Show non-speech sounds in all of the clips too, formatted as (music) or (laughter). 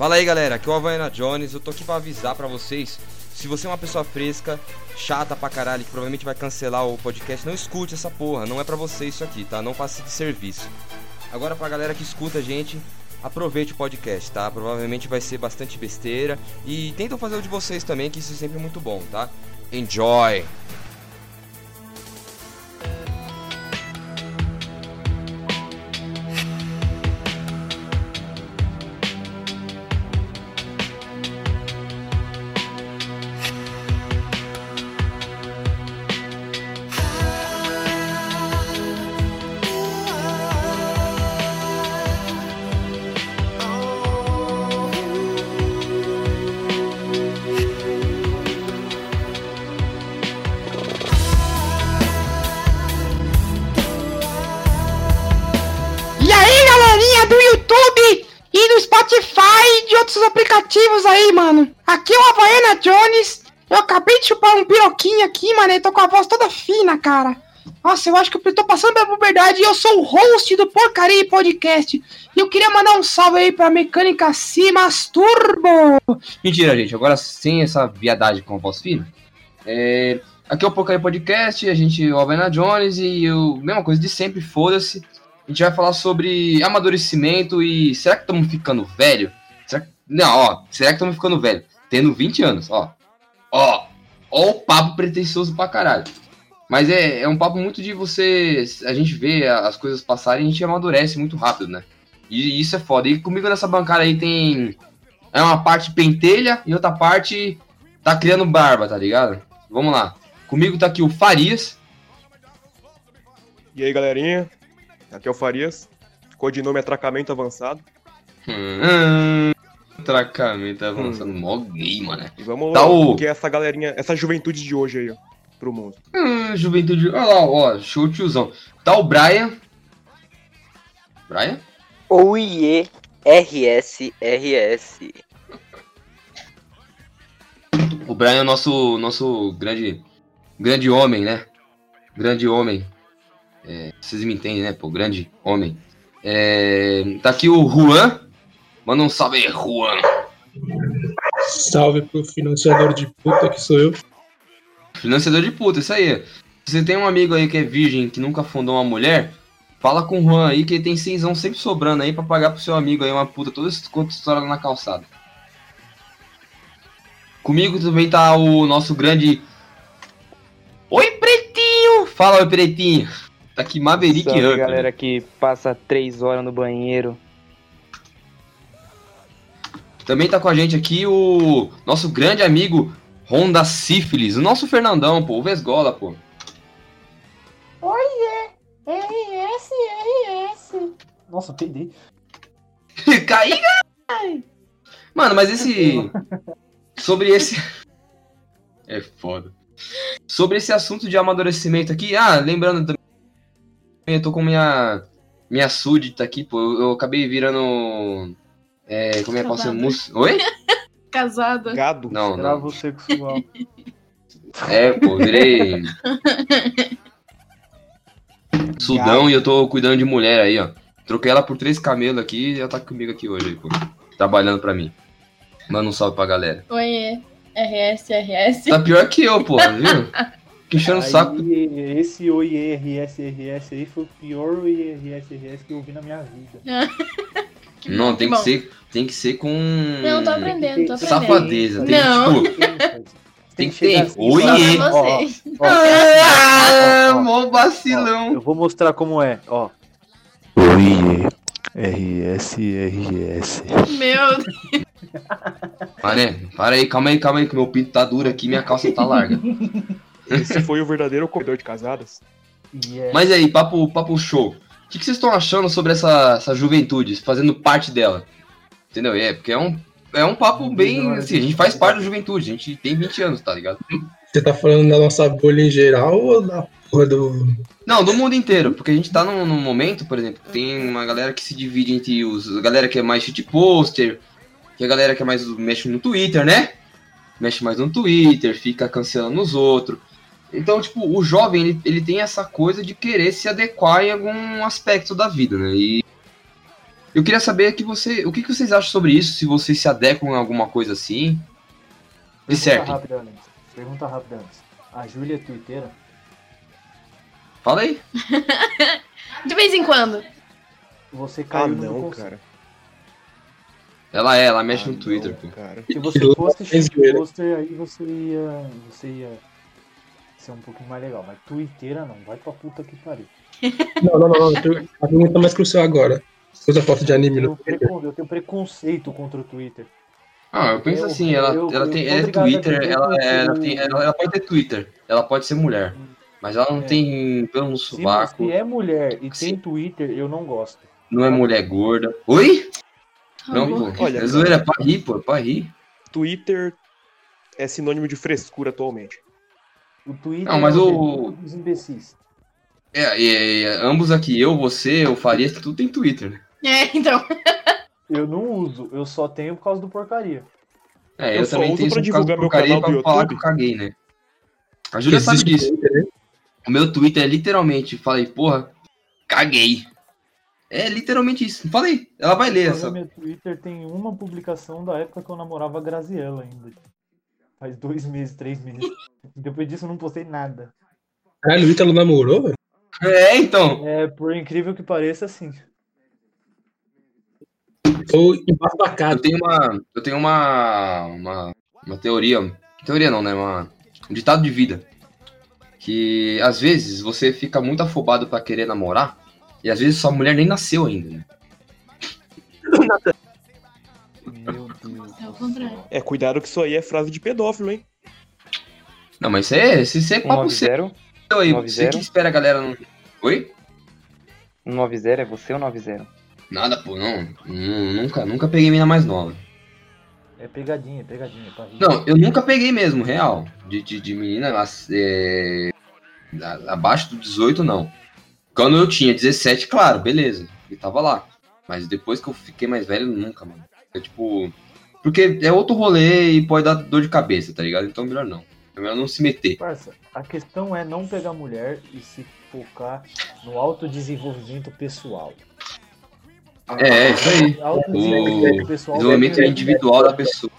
Fala aí galera, aqui é o Havaiana Jones, eu tô aqui pra avisar pra vocês. Se você é uma pessoa fresca, chata pra caralho, que provavelmente vai cancelar o podcast, não escute essa porra, não é pra você isso aqui, tá? Não passe de serviço. Agora pra galera que escuta a gente, aproveite o podcast, tá? Provavelmente vai ser bastante besteira e tentam fazer o de vocês também, que isso é sempre muito bom, tá? Enjoy! Um piroquinho aqui, mano. E tô com a voz toda fina, cara. Nossa, eu acho que eu tô passando pela puberdade e eu sou o host do Porcaria Podcast. E eu queria mandar um salve aí pra Mecânica Cimas Turbo. Mentira, gente. Agora sem essa viadagem com a voz fina. É... Aqui é o Porcaria Podcast, a gente é o Alvena Jones e eu... mesma coisa de sempre, foda-se. A gente vai falar sobre amadurecimento e será que estamos ficando velho? Será que... Não, ó, será que estamos ficando velho? Tendo 20 anos, ó. Ó, ó o papo pretensioso pra caralho. Mas é, é um papo muito de você. A gente vê as coisas passarem e a gente amadurece muito rápido, né? E isso é foda. E comigo nessa bancada aí tem. É uma parte pentelha e outra parte tá criando barba, tá ligado? Vamos lá. Comigo tá aqui o Farias. E aí, galerinha? Aqui é o Farias. Codinome é Atracamento Avançado. Hum, tracamento avançando. Mó gay, mano. E vamos Tá lá, o- que é essa galerinha, essa juventude de hoje aí, ó, pro mundo. Hum, juventude. Olha lá, ó. Show tiozão. Tá o Brian. Brian? Oiê, RS, RS. O Brian é o nosso, nosso grande, grande homem, né? Grande homem. É, vocês me entendem, né? Pô, grande homem. É, tá aqui o Juan. Manda um salve aí, Juan. Salve pro financiador de puta que sou eu. Financiador de puta, isso aí. Se você tem um amigo aí que é virgem, que nunca fundou uma mulher, fala com o Juan aí que ele tem seisão sempre sobrando aí pra pagar pro seu amigo aí uma puta toda esse quanto história na calçada. Comigo também tá o nosso grande. Oi, Pretinho! Fala, oi, Pretinho! Tá aqui Maverick Salve, Hunter. galera que passa três horas no banheiro. Também tá com a gente aqui o nosso grande amigo Honda Sífilis, o nosso Fernandão, pô, o Vesgola, pô. Oiê! RS, RS. Nossa, peidei. (laughs) Caí. Mano, mas esse. (laughs) Sobre esse. (laughs) É foda. Sobre esse assunto de amadurecimento aqui, ah, lembrando também, eu tô com minha. Minha súdita aqui, pô. Eu, eu acabei virando. É, como é que posso Casada. mus... Oi? (laughs) Casada. Gado. Não, não. Escravo sexual. (laughs) É, pô, virei. Sudão e eu tô cuidando de mulher aí, ó. Troquei ela por três camelos aqui e ela tá comigo aqui hoje, pô. Trabalhando pra mim. Manda um salve pra galera. Oiê, RS, RS. Tá pior que eu, pô, viu? Que enchendo o saco. Aí, esse OIRS aí foi o pior OIRS que eu vi na minha vida. (laughs) Que Não, bom, tem que bom. ser, tem que ser com Não, tô aprendendo, tô aprendendo. safadeza. Tem Não. que, tipo, tem que ter. ó, mó vacilão. eu vou mostrar como é, ó. Oiê, RS, RS. Meu Deus. Mané, para aí, calma aí, calma aí, que meu pinto tá duro aqui e minha calça tá larga. Esse foi o verdadeiro corredor de casadas. Yeah. Mas aí, papo, papo show. O que, que vocês estão achando sobre essa, essa juventude, fazendo parte dela? Entendeu? É, porque é um, é um papo bem. Assim, a gente faz parte da juventude, a gente tem 20 anos, tá ligado? Você tá falando da nossa bolha em geral ou da porra do. Não, do mundo inteiro, porque a gente tá num, num momento, por exemplo, tem uma galera que se divide entre os. A galera que é mais shit poster, que a galera que é mais mexe no Twitter, né? Mexe mais no Twitter, fica cancelando os outros. Então, tipo, o jovem, ele, ele tem essa coisa de querer se adequar em algum aspecto da vida, né? E Eu queria saber que você, o que, que vocês acham sobre isso, se vocês se adequam a alguma coisa assim. De Pergunta certo. rápida antes. Pergunta rápida antes. A Júlia é twitteira? Fala aí. (laughs) De vez em quando. Você Ah, caiu no não, conceito. cara. Ela é, ela mexe Ah, no Twitter, não, pô. cara. Se você (laughs) fosse shitposter, aí você ia. Você ia ser um pouquinho mais legal. Mas twitteira não, vai pra puta que pariu. (laughs) Não, não, não. não. A pergunta mais crucial agora. Usa foto de anime Eu no tenho, Twitter. precon- eu tenho preconceito contra o Twitter. Ah, eu penso Eu- assim, ela, eu- ela tem ela é Twitter, ela, que ela, tem, ela, ela pode ter Twitter, ela pode ser mulher, mas ela não É. tem pelo sovaco, se é mulher e Sim. tem Twitter, eu não gosto. não é mulher gorda. Oi? Tá Não, bom. pô. Olha, é zoeira, é pra rir, pô, é pra rir. Twitter é sinônimo de frescura atualmente. O Twitter Não, mas é o- dos imbecis. É, é, é, ambos aqui, eu, você, o Farias, tudo tem Twitter, né? É, então. (laughs) Eu não uso, eu só tenho por causa do porcaria. É, Eu eu, só também uso tenho pra isso por causa divulgar do meu porcaria canal do pra falar YouTube. que eu caguei, né? A Júlia sabe disso. Twitter, né? O meu Twitter é literalmente, falei, porra, caguei. É literalmente isso. Falei, ela vai ler essa. meu Twitter tem uma publicação da época que eu namorava a Graziella ainda. Faz dois meses, três meses. Depois disso eu não postei nada. Caralho, o Ítalo namorou, velho? É, então. É, por incrível que pareça, sim. Tô Eu embasbacado. tenho uma. Eu tenho uma. Uma, uma teoria. Teoria não, né? Uma, um ditado de vida. Que às vezes você fica muito afobado pra querer namorar. E às vezes sua mulher nem nasceu ainda, né? Meu É o contrário. É, cuidado que isso aí é frase de pedófilo, hein? Não, mas isso é, isso é papo seu 190? aí. nove Você que espera a galera no. Oi? 190 é você ou 90? Nada, pô, não. Nunca, nunca peguei mina mais nova. É pegadinha, é pegadinha. Pra rir. Não, eu nunca peguei mesmo, real. De, de, de menina mas, é, abaixo do 18, não. Quando eu tinha 17, claro, beleza. E tava lá. Mas depois que eu fiquei mais velho, nunca, mano. É tipo. Porque é outro rolê e pode dar dor de cabeça, tá ligado? Então melhor não. É melhor não se meter. Parça, a questão é não pegar mulher e se focar no autodesenvolvimento pessoal. É, é isso aí. O desenvolvimento é- individual da pessoa.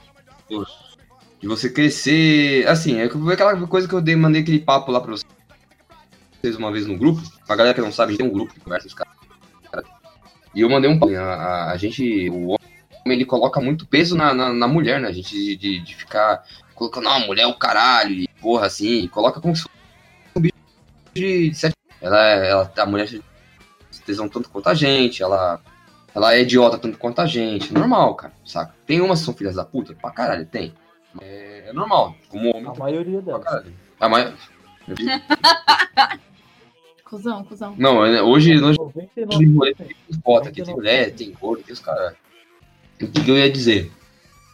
De você crescer. Assim, é aquela coisa que eu dei, mandei aquele papo lá pra vocês uma vez no grupo. Pra galera que não sabe, a gente tem um grupo que conversa com os caras. E eu mandei um papo. A, a- a gente. O ele coloca muito peso na, na, na mulher, né? A gente de, de, de ficar colocando, não, a mulher é o caralho, e porra, assim, e coloca como se fosse um bicho de, sete. Ela, é- ela, a mulher tem tesão tanto quanto a gente, ela ela é idiota tanto quanto a gente. Normal, cara, saca? Tem umas que são filhas da puta? Pra caralho, tem. É, é normal. Como homem, A tem maioria delas. A mai- (laughs) Cusão, cuzão. Não, é- hoje, hoje 99%. de rolê tem bota aqui, tem mulher, tem gordo, tem os caras. O que eu ia dizer?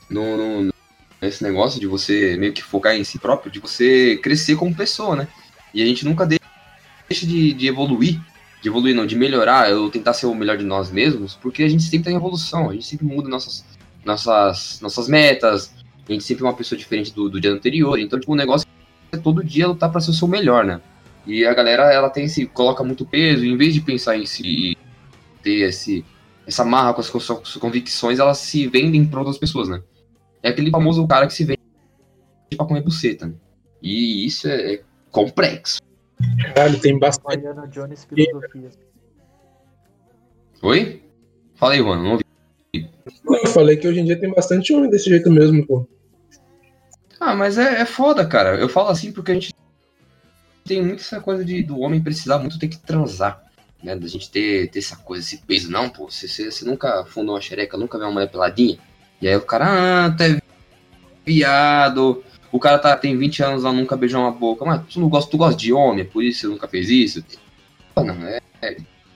No, no, nesse negócio de você meio que focar em si próprio, de você crescer como pessoa, né? E a gente nunca de- deixa de, de evoluir, de evoluir não, de melhorar, ou tentar ser o melhor de nós mesmos, porque a gente sempre tá em evolução, a gente sempre muda nossas, nossas, nossas metas, a gente sempre é uma pessoa diferente do, do dia anterior, então tipo, o negócio é todo dia lutar pra ser o seu melhor, né? E a galera, ela tem esse, coloca muito peso, em vez de pensar em si ter esse, essa marra com as, suas convicções, elas se vendem para outras pessoas, né? É aquele famoso cara que se vende pra comer buceta, né? E isso é, é complexo. Caralho, tem bastante. Mariana Jones Filosofia. Oi? Fala aí, mano. Não ouvi. Eu falei que hoje em dia tem bastante homem desse jeito mesmo, pô. Ah, mas é, é foda, cara. Eu falo assim porque a gente tem muito essa coisa de, do homem precisar muito ter que transar. Né? Da gente ter, ter essa coisa, esse peso. Não, pô, você, você, você nunca fundou uma xereca, nunca viu uma mulher peladinha. E aí o cara, ah, tá viado. O cara tá, tem 20 anos lá, nunca beijou uma boca. Mas tu não gosta, tu gosta de homem, é por isso você nunca fez isso. Pô, Não, é, é,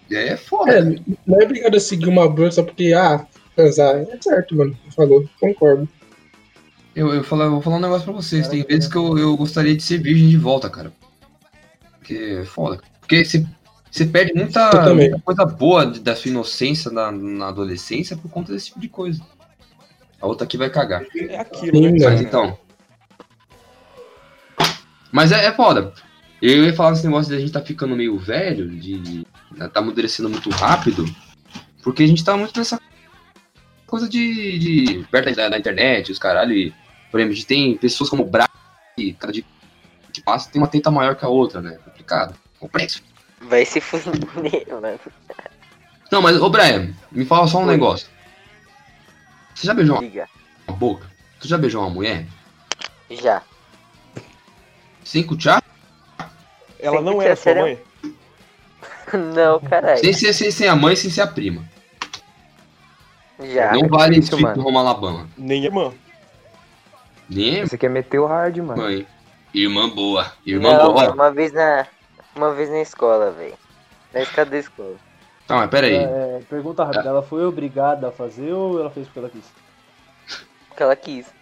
é foda. É, não é obrigado a seguir uma bolsa só porque, ah, transar. É certo, mano. Falou, concordo. Eu, eu, falo, eu vou falar um negócio pra vocês. Tem vezes que eu, eu gostaria de ser virgem de volta, cara. Porque é foda. Porque você, você perde muita, muita coisa boa de- da sua inocência na, na adolescência por conta desse tipo de coisa. A outra aqui vai cagar. É aquilo, Sim, né? mano. Mas então. Mas é, é foda. Eu ia falar nesse negócio de a gente tá ficando meio velho, de. de tá amadurecendo muito rápido. Porque a gente tá muito nessa coisa de. de perto da, da internet, os caralho. E, por exemplo, a gente tem pessoas como o Bra, que cada dia que passa tem uma teta maior que a outra, né? Complicado. Complexo. Vai se fuder, mano. Não, mas, ô Brian, me fala só um Oi. negócio. Você já beijou Diga. uma boca? Tu já beijou uma mulher? Já. Sem cuchar? Ela Sem não era sua mãe? (laughs) Não, caralho. Sem ser, sem ser a mãe, sem ser a prima. Já. não vale isso, isso, mano. Roma Alabama. Nem irmã. Nem Você quer meter o hard, mano. mãe. Irmã boa. Irmã Não, boa. uma vez na. Uma vez na escola, velho. Na escada da escola. Tá, mas pera aí. É, pergunta rápida, ela foi obrigada a fazer ou ela fez porque ela quis? Porque ela quis.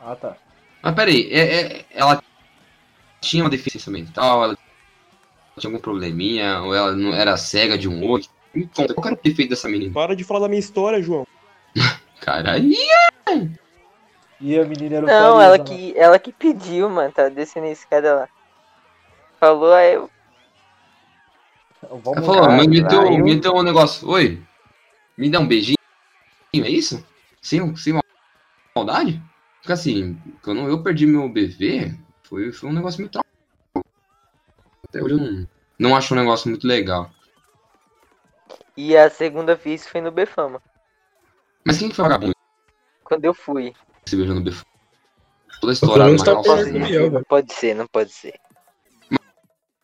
Ah, tá. Mas peraí, é, é- ela tinha uma deficiência mental, ela tinha algum probleminha, ou ela não era cega de um olho? Me conta, qual era o defeito dessa menina? Para de falar da minha história, João. (laughs) Caralho, E a menina era o Não, ela né? que, ela que pediu, mano. Tava descendo a escada lá. Falou, aí eu. Vamos ela falou, me, me, deu, vai. me deu um negócio, oi, me dá um beijinho, é isso? Sem, sem maldade? Porque assim, quando eu perdi meu bebê, foi, foi um negócio muito traumático. Até hoje eu não, não acho um negócio muito legal. E a segunda vez foi no Befama. Mas quem que foi o vagabundo Quando eu fui. se beijou no bebê? Toda a história, tá do Biel, velho. Pode ser, não pode ser.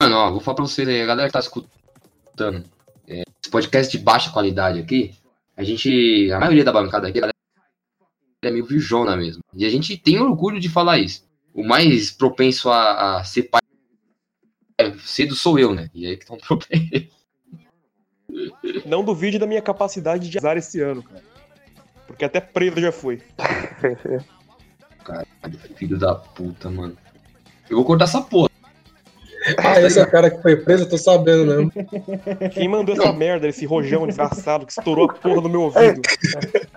Mano, ó, vou falar pra vocês aí, a galera que tá escutando é, esse podcast de baixa qualidade aqui, a gente, a maioria da bancada aqui, é meio virjona mesmo. E a gente tem orgulho de falar isso. O mais propenso a, a ser pai é, cedo sou eu, né? E aí que tá um (laughs) problema. Não duvide da minha capacidade de azar esse ano, cara. Porque até preso já foi. (laughs) Filho da puta, mano. Eu vou cortar essa porra. Ah, esse é o cara que foi preso, eu tô sabendo mesmo. Quem mandou essa merda, esse rojão desgraçado que estourou a porra no meu ouvido?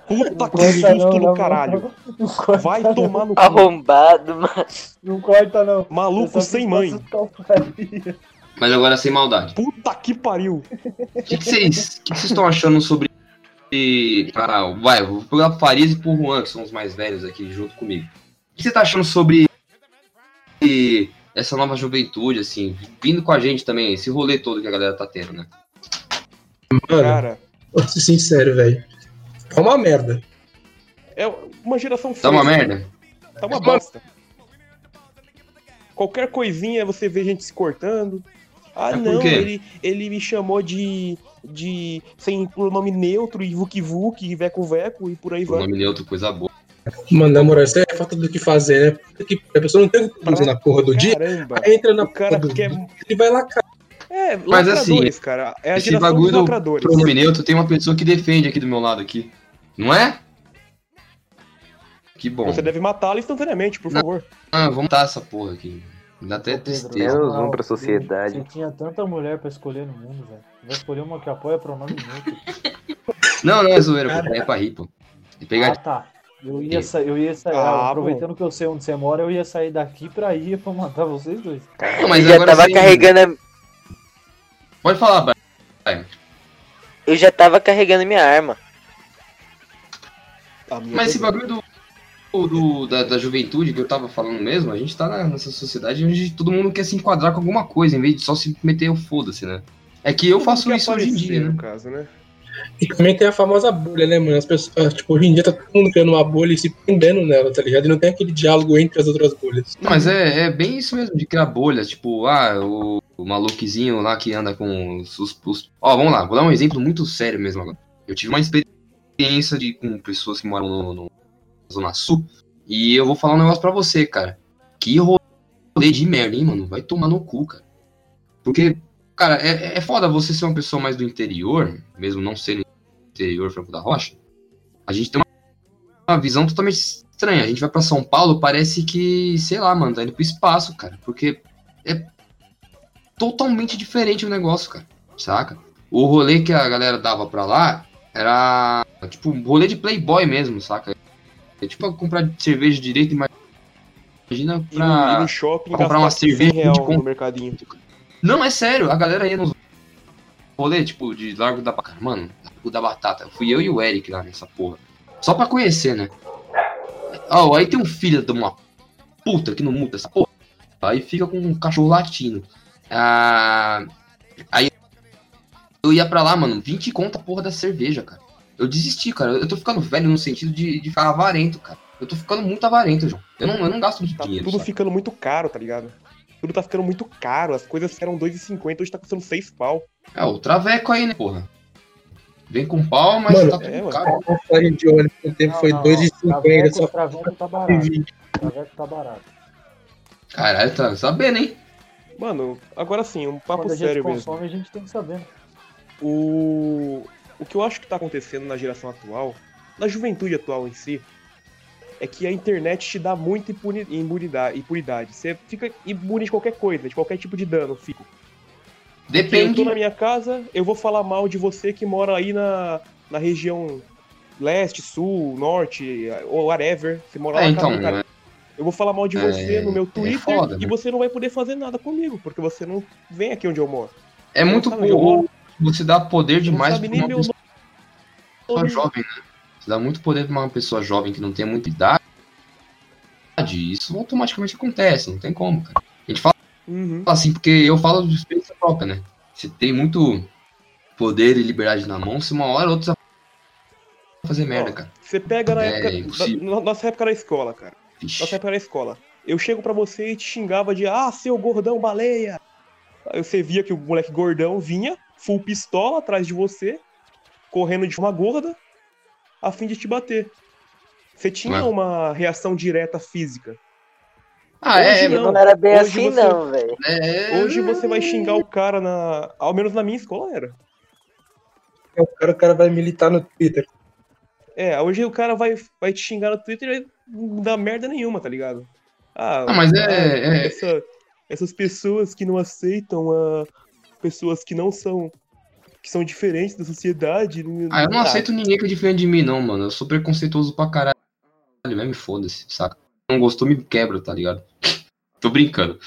Puta que susto não, do não, caralho. Não Vai tomar no cu. Arrombado, mano. Não corta, não. Maluco sem mãe. Mas agora sem maldade. Puta que pariu. O que, vocês o que que vocês estão achando sobre. Ah, vai, vou pegar pro Farias e pro Juan, que são os mais velhos aqui junto comigo. O que você tá achando sobre essa nova juventude, assim, vindo com a gente também, esse rolê todo que a galera tá tendo, né? Mano, Cara, vou ser sincero, velho. É uma merda. é uma geração Tá uma fresca. merda? Tá uma bosta. Qualquer coisinha você vê gente se cortando. Ah, por não, ele, ele me chamou de. de. sem pronome neutro e vuki e veco veco e por aí vai. nome neutro, coisa boa. Mano, na moral, isso é falta do que fazer, né? Porque a pessoa não tem o que fazer na porra do dia, Caramba. aí entra na O cara porra do quer. dia e vai lá, cara. É, Mas assim, cara. É a Esse bagulho dos do lacradores. pronome neutro tem uma pessoa que defende aqui do meu lado aqui. Não é? Que bom. Você deve matá-lo instantaneamente, por Não. favor. Ah, vamos dar essa porra aqui. Me dá até tristeza. Menos moral, um pra sociedade. Você tinha tanta mulher pra escolher no mundo, velho. Vai escolher uma que apoia pronome neutro. Não, não é zoeira, pô. É pra rir, pô. É Ah, pegar tá. Eu ia, sa eu ia sair. Ah, aproveitando que eu sei onde você mora, eu ia sair daqui pra ir pra matar vocês dois. Não, mas eu já tava sim- carregando a... Pode falar, Brian. Eu já tava carregando minha arma. A minha Mas esse bagulho do, do- da, da juventude que eu tava falando mesmo, a gente tá na- nessa sociedade onde todo mundo quer se enquadrar com alguma coisa, em vez de só se meter o foda-se, né? É que eu Todo faço isso hoje em dia, no né? caso, né? E também tem a famosa bolha, né, mano? As pessoas, tipo, hoje em dia tá todo mundo criando uma bolha e se prendendo nela, tá ligado? E não tem aquele diálogo entre as outras bolhas. Não, mas é, é bem isso mesmo, de criar bolhas, tipo, ah, o, o maluquezinho lá que anda com os, os- os- Ó, vamos lá, vou dar um exemplo muito sério mesmo agora. Eu tive uma experiência de, com pessoas que moram no, no- na Zona Sul, e eu vou falar um negócio pra você, cara. Que rolê de merda, hein, mano? Vai tomar no cu, cara. Porque, cara, é, é foda você ser uma pessoa mais do interior, mesmo não sendo interior Franco da Rocha. A gente tem uma, uma visão totalmente estranha. A gente vai pra São Paulo, parece que, sei lá, mano, tá indo pro espaço, cara. Porque é totalmente diferente o negócio, cara. Saca? O rolê que a galera dava pra lá era, tipo, um rolê de playboy mesmo, saca? É tipo comprar cerveja direito, imagina no, pra... no shopping pra comprar uma gastar 100 cerveja real de no mercadinho. Não, é sério, a galera ia nos rolê, tipo, de Largo da Batata. Mano, Largo da Batata. Fui eu e o Eric lá nessa porra. Só pra conhecer, né? Ó, aí tem um filho de uma puta que não muda essa porra. Aí fica com um cachorro latino. Ah, aí eu ia pra lá, mano, 20 conta a porra da cerveja, cara. Eu desisti, cara. Eu tô ficando velho no sentido de, de ficar avarento, cara. Eu tô ficando muito avarento, João. Eu não, eu não gasto muito Tá dinheiro. tudo sabe? ficando muito caro, tá ligado? Tudo tá ficando muito caro. As coisas eram 2,50, hoje tá custando 6 pau. É, o traveco aí, né, porra? Vem com pau, mas Mano, tá tudo é, mano. caro. A passagem de ônibus no tempo foi Não, não, 2,50, só Traveco, Traveco tá foi barato. 20. Traveco tá barato. Caralho, tá sabendo, hein? Mano, agora sim, um papo Quando a gente sério mesmo. consome, a gente tem que saber. né? O... o que eu acho que tá acontecendo na geração atual, na juventude atual em si, é que a internet te dá muita impuni- imunidade, impunidade. Você fica imune de qualquer coisa, de qualquer tipo de dano. Fico. Porque eu Depende. tô na minha casa, eu vou falar mal de você que mora aí na, na região leste, sul, norte, ou whatever. Você mora lá É, na então, casa? Eu vou falar mal de você É, no meu é Twitter foda, e né? você não vai poder fazer nada comigo, porque você não vem aqui onde eu moro. É muito moro? você dá poder demais pra uma pessoa jovem, né? Você dá muito poder pra uma pessoa jovem que não tem muita idade. Isso automaticamente acontece, não tem como, cara. A gente fala Uhum. assim porque eu falo de experiência própria, né? Você tem muito poder e liberdade na mão, se uma hora ou outra você vai fazer merda, cara. Você pega na É, época. impossível. na- nossa época na escola, cara. Vixe. Nossa época na escola. Eu chego pra você e te xingava de ah, seu gordão baleia. Aí você via que o moleque gordão vinha, full pistola atrás de você, correndo de uma gorda, a fim de te bater. Você tinha uma reação direta física. Ah, é, Hoje é, não. Não era bem Hoje assim, você- não, velho. é. Hoje você vai xingar o cara na. Ao menos na minha escola era. O cara, o cara vai militar no Twitter. É, hoje o cara vai, vai te xingar no Twitter e não dá merda nenhuma, tá ligado? Ah, Ah, mas é- ah, é- essa- essas pessoas que não aceitam a pessoas que não são que são diferentes da sociedade. Ah, eu não aceito ninguém que é diferente de mim, não, mano. Eu sou preconceituoso pra caralho. Mesmo foda-se, saca? Não gostou, me quebra, tá ligado? (laughs) Tô brincando.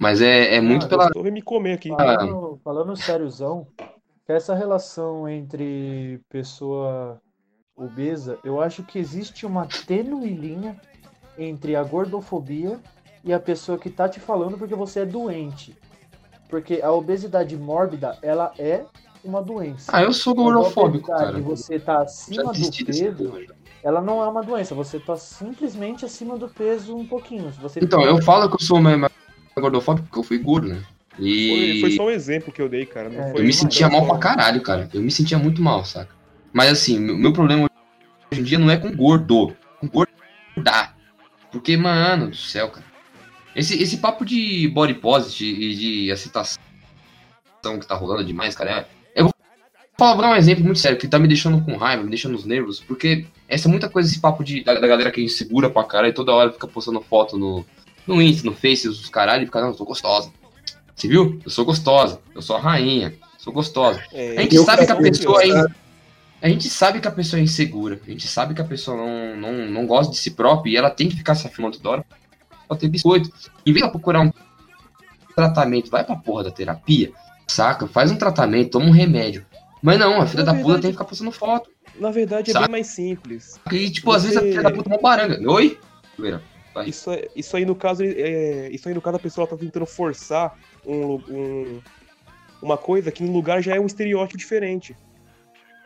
Mas é, é muito Ah, pela. Vem me comer aqui. Ah. Falando, falando sériozão, essa relação entre pessoa obesa, eu acho que existe uma tênue linha entre a gordofobia e a pessoa que tá te falando porque você é doente. Porque a obesidade mórbida, ela é uma doença. Ah, eu sou gordofóbico, cara. você tá acima do peso, ela não é uma doença, você tá simplesmente acima do peso um pouquinho. Se você Então, eu falo que eu sou mais gordofóbico porque eu fui gordo, né? Foi, E foi só um exemplo que eu dei, cara. Não É, foi eu me sentia mal pra caralho, cara. Eu me sentia muito mal, saca? Mas assim, meu, meu problema hoje em dia não é com gordo, com gordar. Porque, mano do céu, cara. Esse, esse papo de body positive e de aceitação que tá rolando demais, cara. é- Vou dar um exemplo muito sério que tá me deixando com raiva, me deixando nos nervos, porque essa é muita coisa, esse papo de, da, da galera que é insegura pra caralho e toda hora fica postando foto no, no Insta, no Face, os caralho, e fica, não, eu tô gostosa. Você viu? Eu sou gostosa, eu sou a rainha, sou gostosa. É, A gente sabe que a pessoa é. A gente sabe que a pessoa é insegura. A gente sabe que a pessoa não, não, não gosta de si própria e ela tem que ficar se afirmando toda hora pra ter biscoito. Em vez de ela procurar um tratamento, vai pra porra da terapia, saca? Faz um tratamento, toma um remédio. Mas não, a filha Na da puta verdade- tem que ficar postando foto. Na verdade, é Sabe? bem mais simples. E, tipo, às vezes a Você- filha da puta é uma baranga. Oi? Vai. Isso, é- isso aí, no caso, é, isso aí, no caso, a pessoa tá tentando forçar um, um- uma coisa que no lugar já é um estereótipo diferente.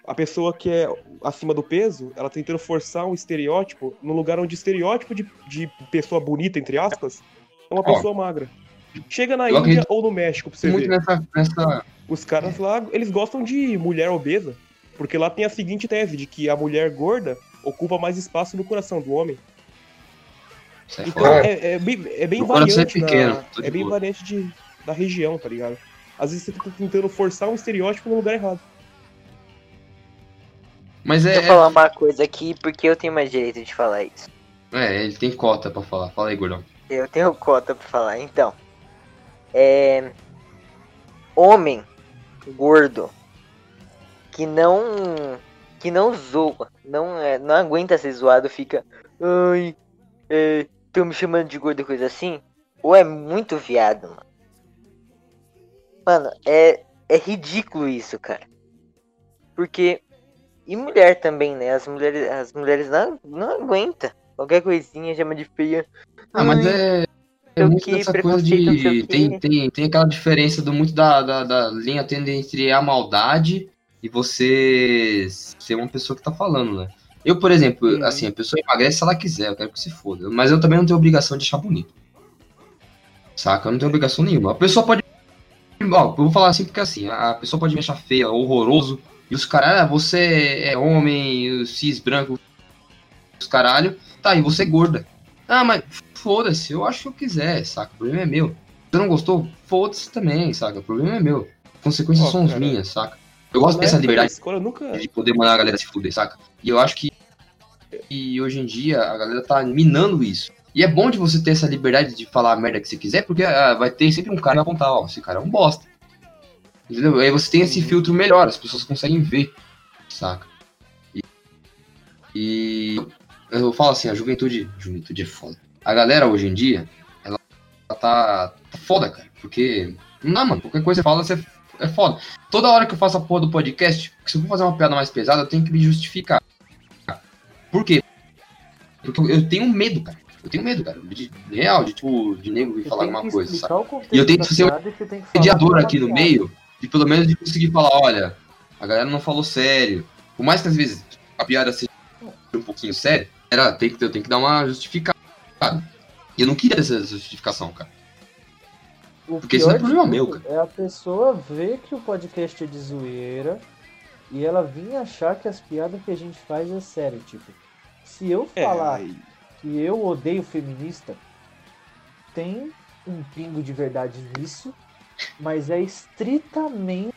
A pessoa que é acima do peso, ela tá tentando forçar um estereótipo no lugar onde o estereótipo de, de pessoa bonita, entre aspas, é uma Ó, pessoa magra. Chega na eu Índia acredito ou no México pra você Muito ver. nessa, nessa. Os caras lá, eles gostam de mulher obesa. Porque lá tem a seguinte tese, de que a mulher gorda ocupa mais espaço no coração do homem. Sai Então fora. é, é bem, é bem é variante. pequeno, da- tô de é bem boa. variante de, da região, tá ligado? Às vezes você tá tentando forçar um estereótipo no lugar errado. Mas Deixa eu é. falar uma coisa aqui, porque eu tenho mais direito de falar isso. É, ele tem cota pra falar. Fala aí, gordão. Eu tenho cota pra falar. Então, é. Homem gordo que não. que não zoa, não, é, não aguenta ser zoado, fica. Ai, é, tão me chamando de gordo, coisa assim. Ou é muito viado, mano. Mano, é. é ridículo isso, cara. Porque. E mulher também, né? As mulheres, as mulheres não, não aguentam. Qualquer coisinha chama de feia. Ah, mas é. É muito que, dessa coisa de. Tem, tem, tem aquela diferença do muito da, da, da linha tendo entre a maldade e você ser uma pessoa que tá falando, né? Eu, por exemplo, Uhum. assim, a pessoa emagrece se ela quiser, eu quero que se foda. Mas eu também não tenho obrigação de achar bonito. Saca? Eu não tenho obrigação nenhuma. A pessoa pode. Ó, eu vou falar assim porque assim, a pessoa pode me achar feia, horroroso, e os caras, ah, você é homem, cis, branco, os caralho, tá, e você é gorda. Ah, mas foda-se, eu acho que eu quiser, saca? O problema é meu. Você não gostou? Foda-se também, saca? O problema é meu. As consequências Ó, são as cara, minhas, saca? Eu gosto Na dessa da liberdade nunca. de poder mandar a galera se fuder, saca? E eu acho que e hoje em dia a galera tá minando isso. E é bom de você ter essa liberdade de falar a merda que você quiser, porque ah, vai ter sempre um cara vai apontar, ó, esse cara é um bosta. Entendeu? Aí você tem esse filtro melhor, as pessoas conseguem ver, saca? E, e eu falo assim, a juventude, juventude é foda. A galera hoje em dia, ela tá, foda, cara, porque não dá, mano, qualquer coisa que você fala, você é foda. Toda hora que eu faço a porra do podcast, se eu for fazer uma piada mais pesada, eu tenho que me justificar. Por quê? Porque eu- tenho medo, cara. Eu tenho medo, cara. De, real, de tipo, de nego vir falar alguma coisa, sabe? E eu tenho que ser um e mediador aqui no meio, de pelo menos de conseguir falar, olha, a galera não falou sério. Por mais que às vezes a piada seja um pouquinho séria, era, tem que, eu tenho que dar uma justificada. E eu não queria essa justificação, cara. O Porque isso não é problema meu, tudo É a pessoa ver que o podcast é de zoeira e ela vir achar que as piadas que a gente faz é sério. Tipo, se eu É, falar aí- que eu odeio feminista, tem um pingo de verdade nisso, mas é estritamente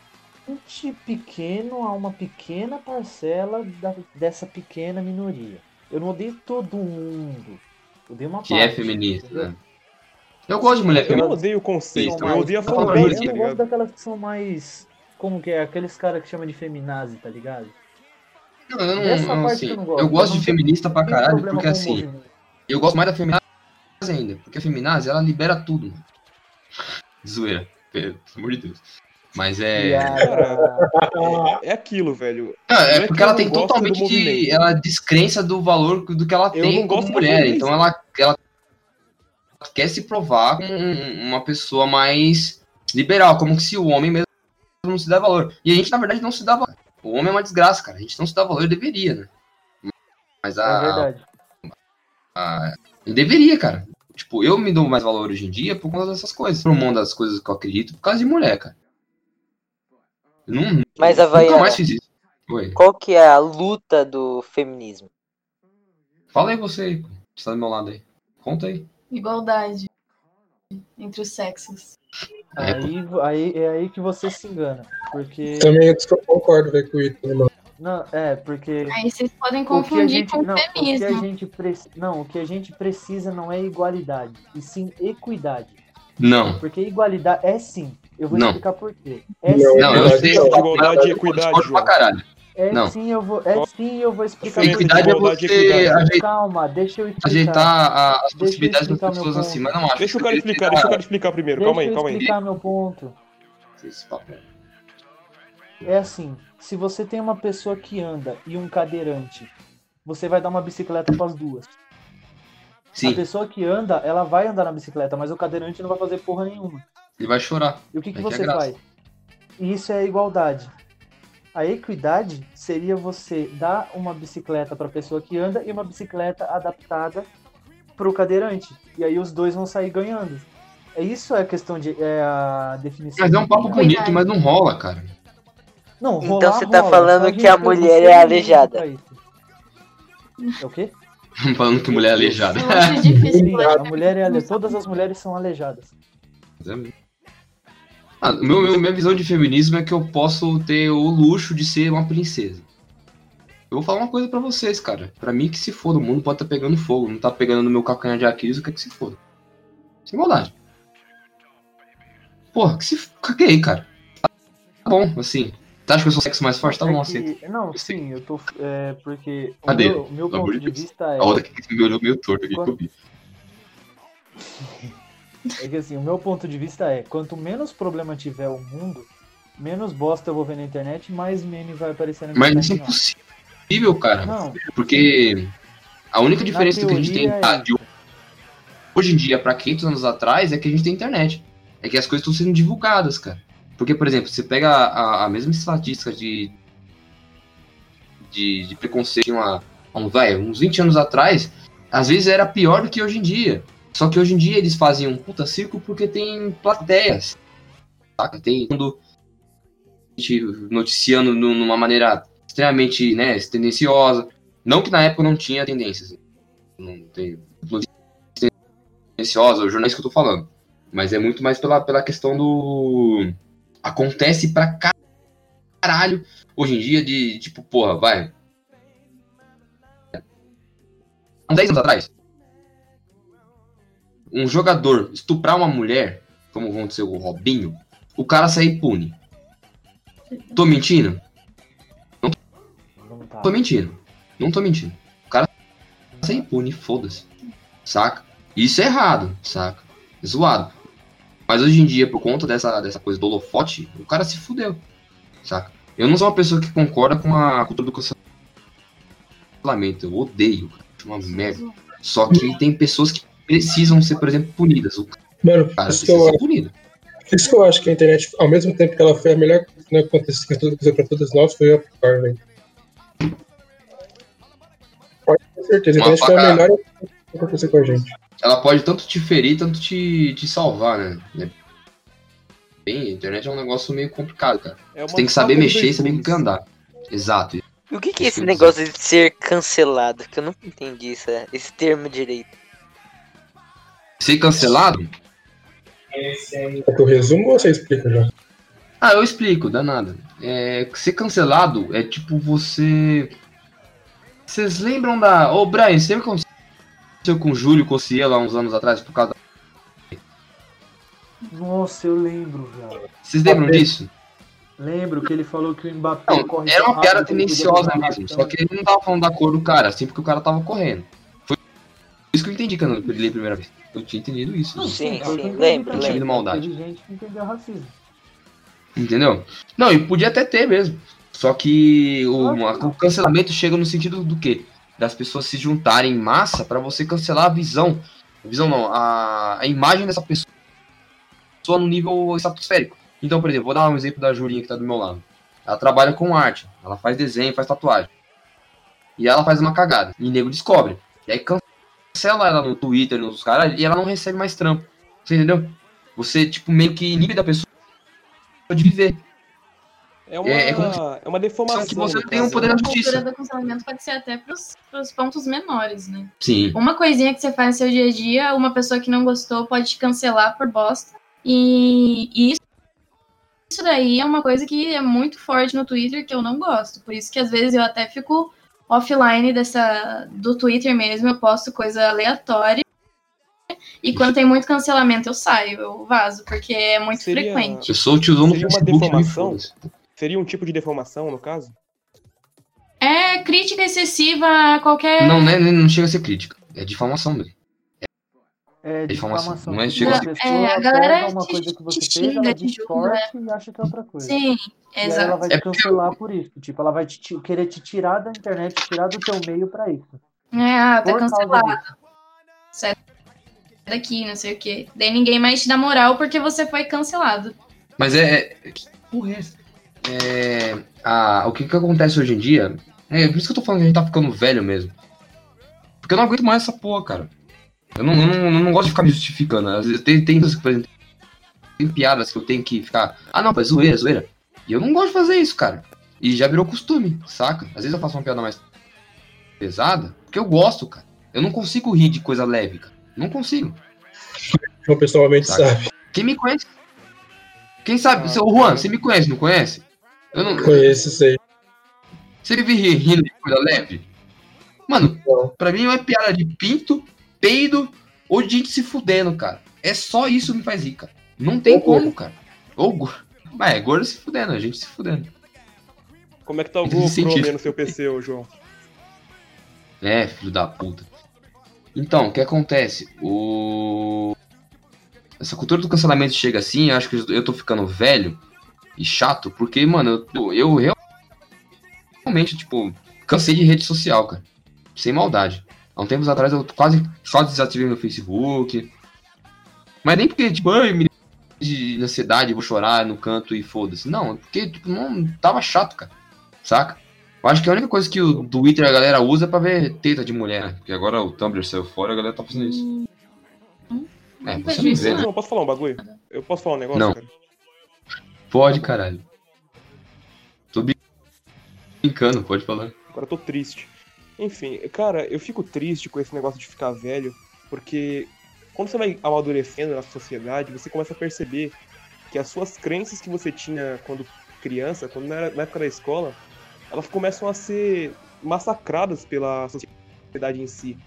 pequeno a uma pequena parcela da- dessa pequena minoria. Eu não odeio todo mundo. Eu odeio uma Que é parte, feminista, entendeu? né? Eu gosto de mulher Eu não feminista. odeio o conceito, eu odeio a Não, Não, eu tá não gosto daquelas que são mais. Como que é? Aqueles caras que chama de feminazi, tá ligado? Não, eu não, eu, parte assim, que eu não eu gosto. gosto Eu de não feminista pra caralho, porque assim, eu gosto mais da feminazi ainda, porque a feminazi, ela libera tudo, mano. Zoeira, pelo amor de Deus. Mas é... É, (laughs) é aquilo, velho. Não, Não é é porque que ela tem totalmente de. Ela descrença do valor do que ela Eu tem como mulher. Então ela, ela quer se provar como um- uma pessoa mais liberal, como se o homem mesmo não se dá valor. E a gente, na verdade, não se dá valor. O homem é uma desgraça, cara. A gente não se dá valor, deveria, né? Mas É a. verdade. a- deveria, cara. Tipo, eu me dou mais valor hoje em dia por conta dessas coisas. Por mão das coisas que eu acredito, por causa de mulher, cara. Não, Mas, nunca Havaiana, mais fiz isso. Oi. qual que é a luta do feminismo? Fala aí você aí. Você tá do meu lado aí. Conta aí. Igualdade entre os sexos. É. Aí, aí, é aí que você se engana. Porque. Também eu concordo com isso, mano? Não, é, porque. Aí vocês podem que confundir gente, com não, o que a feminismo. gente preci- não, o que a gente precisa não é igualdade, e sim equidade. Não. Porque igualdade é sim. Eu vou Não. explicar por quê. É Não, sim, Não, eu sei. Igualdade e equidade, é não. sim, eu vou, é sim, eu vou explicar. Equidade é você ajeitar, Calma, deixa eu explicar. ajeitar a- as Deixa eu possibilidades das pessoas assim, mas não acho. Deixa o cara explicar, deixa o cara explicar primeiro. Deixa Calma aí, calma aí. explicar meu ponto. Papel. É assim, se você tem uma pessoa que anda e um cadeirante, você vai dar uma bicicleta para as duas. A Sim, pessoa que anda, ela vai andar na bicicleta, mas o cadeirante não vai fazer porra nenhuma. Ele vai chorar. E o que, que Aí que é você graça. faz? Isso é igualdade. A equidade seria você dar uma bicicleta para a pessoa que anda e uma bicicleta adaptada para o cadeirante. E aí os dois vão sair ganhando. É isso é a questão de é a definição. Mas é um papo bonito, mas não rola, cara. Não, Então rolar, você tá rola, falando que a mulher é aleijada. É o quê? (laughs) Falando que mulher é aleijada. Eu acho difícil falar a mulher é ale... todas as mulheres são aleijadas. Ah, meu, meu- minha visão de feminismo é que eu posso ter o luxo de ser uma princesa. Eu vou falar uma coisa pra vocês, cara. Pra mim que se foda, o mundo pode estar pegando fogo. Não tá pegando no meu calcanhar de Aquiles, o que é que se foda? Sem maldade. Porra, que se f- caguei, cara. Tá bom, assim. Você acha que eu sou o sexo mais forte? Tá É bom, que- aceito. Não, sim, eu tô. É, porque o Cadê? meu, meu amor ponto de de vista é. A outra que me olhou meio torto aqui que Quando- eu vi. (laughs) É que assim, o meu ponto de vista é, quanto menos problema tiver o mundo, menos bosta eu vou ver na internet, mais meme vai aparecer na minha Mas isso é impossível, cara. Não, Porque a única diferença que a gente tem tá, é de hoje em dia para 500 anos atrás é que a gente tem internet. É que as coisas estão sendo divulgadas, cara. Porque, por exemplo, você pega a, a mesma estatística de, de, de preconceito há um, vai, uns 20 anos atrás, às vezes era pior do que hoje em dia. Só que hoje em dia eles fazem um puta circo porque tem plateias. Saca? Tem mundo noticiando nu- numa maneira extremamente né, tendenciosa. Não que na época não tinha tendências. Não tem tendenciosa, o jornalista que eu tô falando. Mas é muito mais pela, pela questão do. Acontece pra caralho hoje em dia de tipo, porra, vai. Há 10 anos atrás, um jogador estuprar uma mulher, como vão ser o Robinho, o cara sair impune. Tô mentindo? não tá. Tô mentindo. Não tô mentindo. O cara sair impune, foda-se. Saca? Isso é errado, saca? É zoado. Mas hoje em dia, por conta dessa, dessa coisa do holofote, o cara se fudeu. Saca? Eu não sou uma pessoa que concorda com a cultura do cancelamento. Eu odeio. cara. Acho uma merda. Só que tem pessoas que precisam ser, por exemplo, punidas. O Mano, cara isso que, eu, precisa ser punido. isso que eu acho que a internet, ao mesmo tempo que ela foi a melhor coisa que aconteceu pra todos nós, foi a pior, velho. Pode ter certeza, a internet foi a melhor coisa que aconteceu com a gente. Ela pode tanto te ferir, tanto te, te salvar, né? É Bem, a internet é um negócio meio complicado, cara. É Você tem que saber mexer e saber com que andar. Exato. E o que, que é esse negócio de ser cancelado? Que eu nunca entendi isso, esse termo direito. Ser cancelado? É que eu resumo ou você explica já? Ah, eu explico, danada. É, ser cancelado é tipo você. Vocês lembram da. Ô, Brian, você lembra o que aconteceu com o Júlio Cossielo há uns anos atrás por causa. Nossa, eu lembro, velho. Vocês lembram disso? Lembro que ele falou que o Mbappé Não, corre era uma piada tendenciosa mesmo. Só que ele não tava falando da cor do cara, assim porque o cara tava correndo. Isso que eu entendi quando eu li a primeira vez. Eu tinha entendido isso. né? Sim, sim, entendi lembro, lembro. Maldade. Teve gente que entendeu racismo. Entendeu? Não, e podia até ter mesmo. Só que o, o cancelamento chega no sentido do quê? Das pessoas se juntarem em massa pra você cancelar a visão. A visão não, a, a imagem dessa pessoa no nível estratosférico. Então, por exemplo, vou dar um exemplo da Julinha que tá do meu lado. Ela trabalha com arte, ela faz desenho, faz tatuagem. E ela faz uma cagada. E o nego descobre. E aí cancela ela no Twitter, nos caras, e ela não recebe mais trampo. Você entendeu? Você, tipo, meio que inibe da pessoa de viver. É uma, É- é como é uma deformação. que você tem um caso, poder né? na A cultura justiça. do cancelamento pode ser até pros, pros pontos menores, né? Sim. Uma coisinha que você faz no seu dia a dia, uma pessoa que não gostou pode te cancelar por bosta. E, e isso, isso daí é uma coisa que é muito forte no Twitter que eu não gosto. Por isso que às vezes eu até fico offline dessa, do Twitter mesmo, eu posto coisa aleatória. E quando tem muito cancelamento, eu saio, eu vazo, porque é muito Seria- frequente. Eu sou o tiozão do Facebook. me deformação? Seria um tipo de deformação, no caso? É crítica excessiva a qualquer. Não, né, não chega a ser crítica. É difamação mesmo. É Difamação. Não é ser- pessoa É, a galera uma te- coisa que você te fez, ela te distorce e acha que é outra coisa. Sim, E aí ela exato. vai É te cancelar por isso. Tipo, ela vai te, querer te tirar da internet, tirar do teu meio pra isso. É, ah, tá cancelado. Sai daqui, não sei o quê. Daí ninguém mais te dá moral porque você foi cancelado. Mas é. é que porra é essa? É, a, o que, que acontece hoje em dia. É por isso que eu tô falando que a gente tá ficando velho mesmo. Porque eu não aguento mais essa porra, cara. Eu não, eu não, eu não gosto de ficar me justificando. Às vezes tem, tem, por exemplo, tem piadas que eu tenho que ficar. Ah, não, é zoeira, zoeira. E eu não gosto de fazer isso, cara. E já virou costume, saca? Às vezes eu faço uma piada mais pesada, porque eu gosto, cara. Eu não consigo rir de coisa leve, cara. Não consigo. (laughs) João pessoalmente Saca. sabe. Quem me conhece? Quem sabe? Ah, Seu Juan, você me conhece, não conhece? Eu não. Conheço aí. Você vive ri- rindo de coisa leve? Mano, Não. pra mim é piada de pinto, peido ou de gente se fudendo, cara. É só isso que me faz rir, cara. Não tem Ou como, cara. Ou gordo. Mas é gordo se fudendo, a gente se fudendo. Como é que tá o sentido. aí no seu PC, ô João? É, filho da puta. Então, o que acontece? O... Essa cultura do cancelamento chega assim, eu acho que eu tô ficando velho, e chato, porque, mano, eu, eu real- realmente, tipo, cansei de rede social, cara. Sem maldade. Há um tempos atrás eu quase só desativei meu Facebook. Mas nem porque, tipo, ai, me de ansiedade, vou chorar no canto e foda-se. Não, é porque, tipo, não tava chato, cara. Saca? Eu acho que a única coisa que o Twitter a galera usa é pra ver teta de mulher, né? Porque agora o Tumblr saiu fora, a galera tá fazendo isso. É, você não vê, né? Não, posso falar um bagulho? Eu posso falar um negócio, Não. cara? Pode, caralho. Tô brin- brincando, pode falar. Agora eu tô triste. Enfim, cara, eu fico triste com esse negócio de ficar velho, porque quando você vai amadurecendo na sociedade, você começa a perceber que as suas crenças que você tinha quando criança, quando na época da escola, elas começam a ser massacradas pela sociedade em si.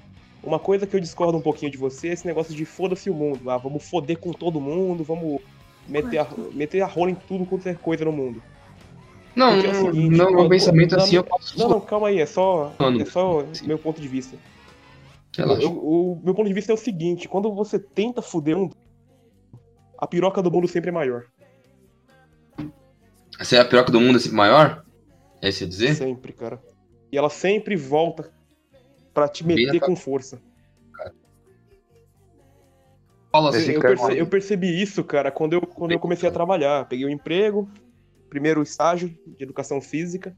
Uma coisa que eu discordo um pouquinho de você é esse negócio de foda-se o mundo. Ah, vamos foder com todo mundo, vamos meter a, meter a rola em tudo quanto é coisa no mundo. Não, é o seguinte, não, meu pensamento não, assim eu posso. Não, não, calma aí, é só, Mano. é só meu ponto de vista. Relaxa. Eu- o meu ponto de vista é o seguinte: quando você tenta fuder um. A piroca do mundo sempre é maior. Essa é a piroca do mundo, assim, maior? É isso que você dizer? Sempre, cara. E ela sempre volta pra te Bem meter com força. Fala assim, Eu, perce- eu percebi isso, cara, quando eu, quando eu comecei a trabalhar. Peguei um emprego, primeiro estágio de educação física,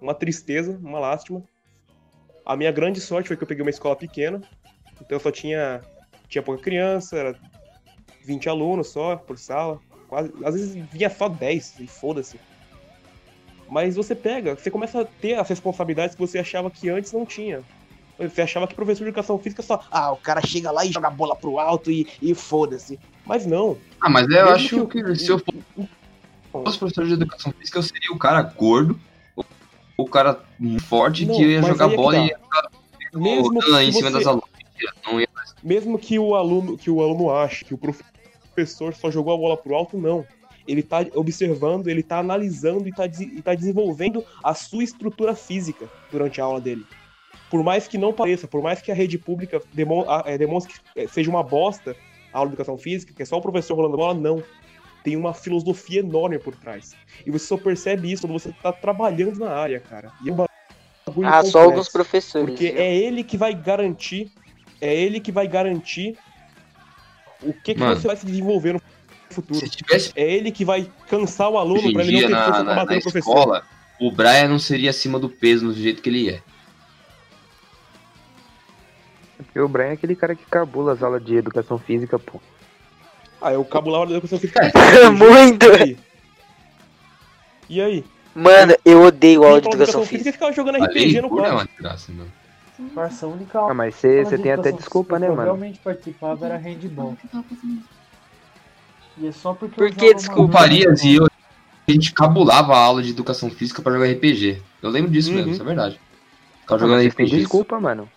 uma tristeza, uma lástima. A minha grande sorte foi que eu peguei uma escola pequena, então eu só tinha, tinha pouca criança, era 20 alunos só por sala. Quase, às vezes vinha só 10, e foda-se. Mas você pega, você começa a ter as responsabilidades que você achava que antes não tinha. Você achava que professor de educação física só, ah, o cara chega lá e joga a bola pro alto e, e foda-se. Mas não. Ah, mas eu Mesmo acho que que, se eu fosse professor de educação física, eu seria o cara gordo, o- cara forte Não, que ia jogar é bola tá. e ia ficar Mesmo em cima você- das alunas. Não ia Mesmo que o aluno, que o aluno ache que o professor só jogou a bola pro alto, não. Ele tá observando, ele tá analisando e tá, e tá desenvolvendo a sua estrutura física durante a aula dele. Por mais que não pareça, por mais que a rede pública demon- a- é, demonstre que seja uma bosta a aula de educação física, que é só o professor rolando a bola, não. Tem uma filosofia enorme por trás. E você só percebe isso quando você tá trabalhando na área, cara. E é um bagulho Ah, só complexo. alguns professores. Porque viu? é ele que vai garantir. É ele que vai garantir o que, que você vai se desenvolver no futuro. Se tivesse É ele que vai cansar o aluno pra ele não ter na, força pra na, bater na no professor. escola, o Brian não seria acima do peso do jeito que ele é. Porque o Brian é aquele cara que cabula as aulas de educação física, pô. Ah, eu cabulava da educação física. Muito! E aí? E aí? Mano, eu odeio aula de educação física e física. ficava jogando RPG no pura é quarto. uma desgraça, mano. Parça, a única Ah, mas você tem até desculpa, né, que Eu mano? realmente participava era handball. E é só porque Por que usava desculpa? O uma- Farias e eu, a gente cabulava a aula de educação física pra jogar RPG. Eu lembro disso mesmo, Uhum. isso é verdade. Ficava Ah, jogando você RPG. desculpa, mano.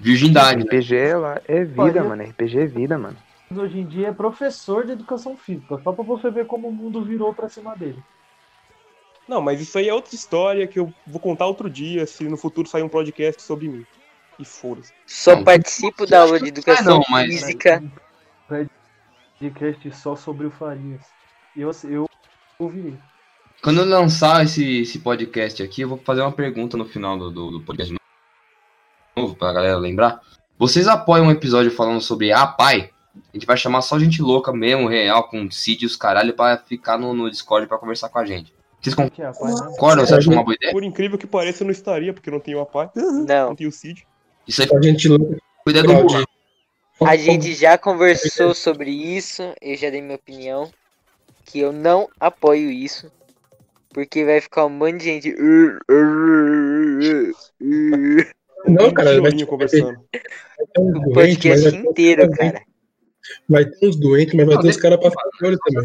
Virgindade, né? RPG é, lá, é vida, mano. RPG é vida, mano. Hoje em dia é professor de educação física, só pra você ver como o mundo virou pra cima dele. Não, mas isso aí é outra história que eu vou contar outro dia, se no futuro sair um podcast sobre mim. E foda-se. Só Não, participo da aula de educação não, mas- física. Podcast só sobre o Farias. Eu, eu ouvi. Quando eu lançar esse, esse podcast aqui, eu vou fazer uma pergunta no final do, do, do podcast de novo, pra galera lembrar. Vocês apoiam um episódio falando sobre a pai? A gente vai chamar só gente louca mesmo, real, com Cid e os caralho, pra ficar no, no Discord pra conversar com a gente. Vocês né? concordam? Você acha uma boa ideia? Por incrível que pareça, eu não estaria, porque não tenho a pai, não Não. tenho o Cid. Isso aí A gente louca. foi ideia do Luan. A gente já conversou sobre isso, eu já dei minha opinião. Que eu não apoio isso. Porque vai ficar um monte de gente. Não, cara, vai, ter- conversando. O podcast inteiro, cara. Vai ter uns doentes, mas vai Não, ter os caras pra ficar de olho também.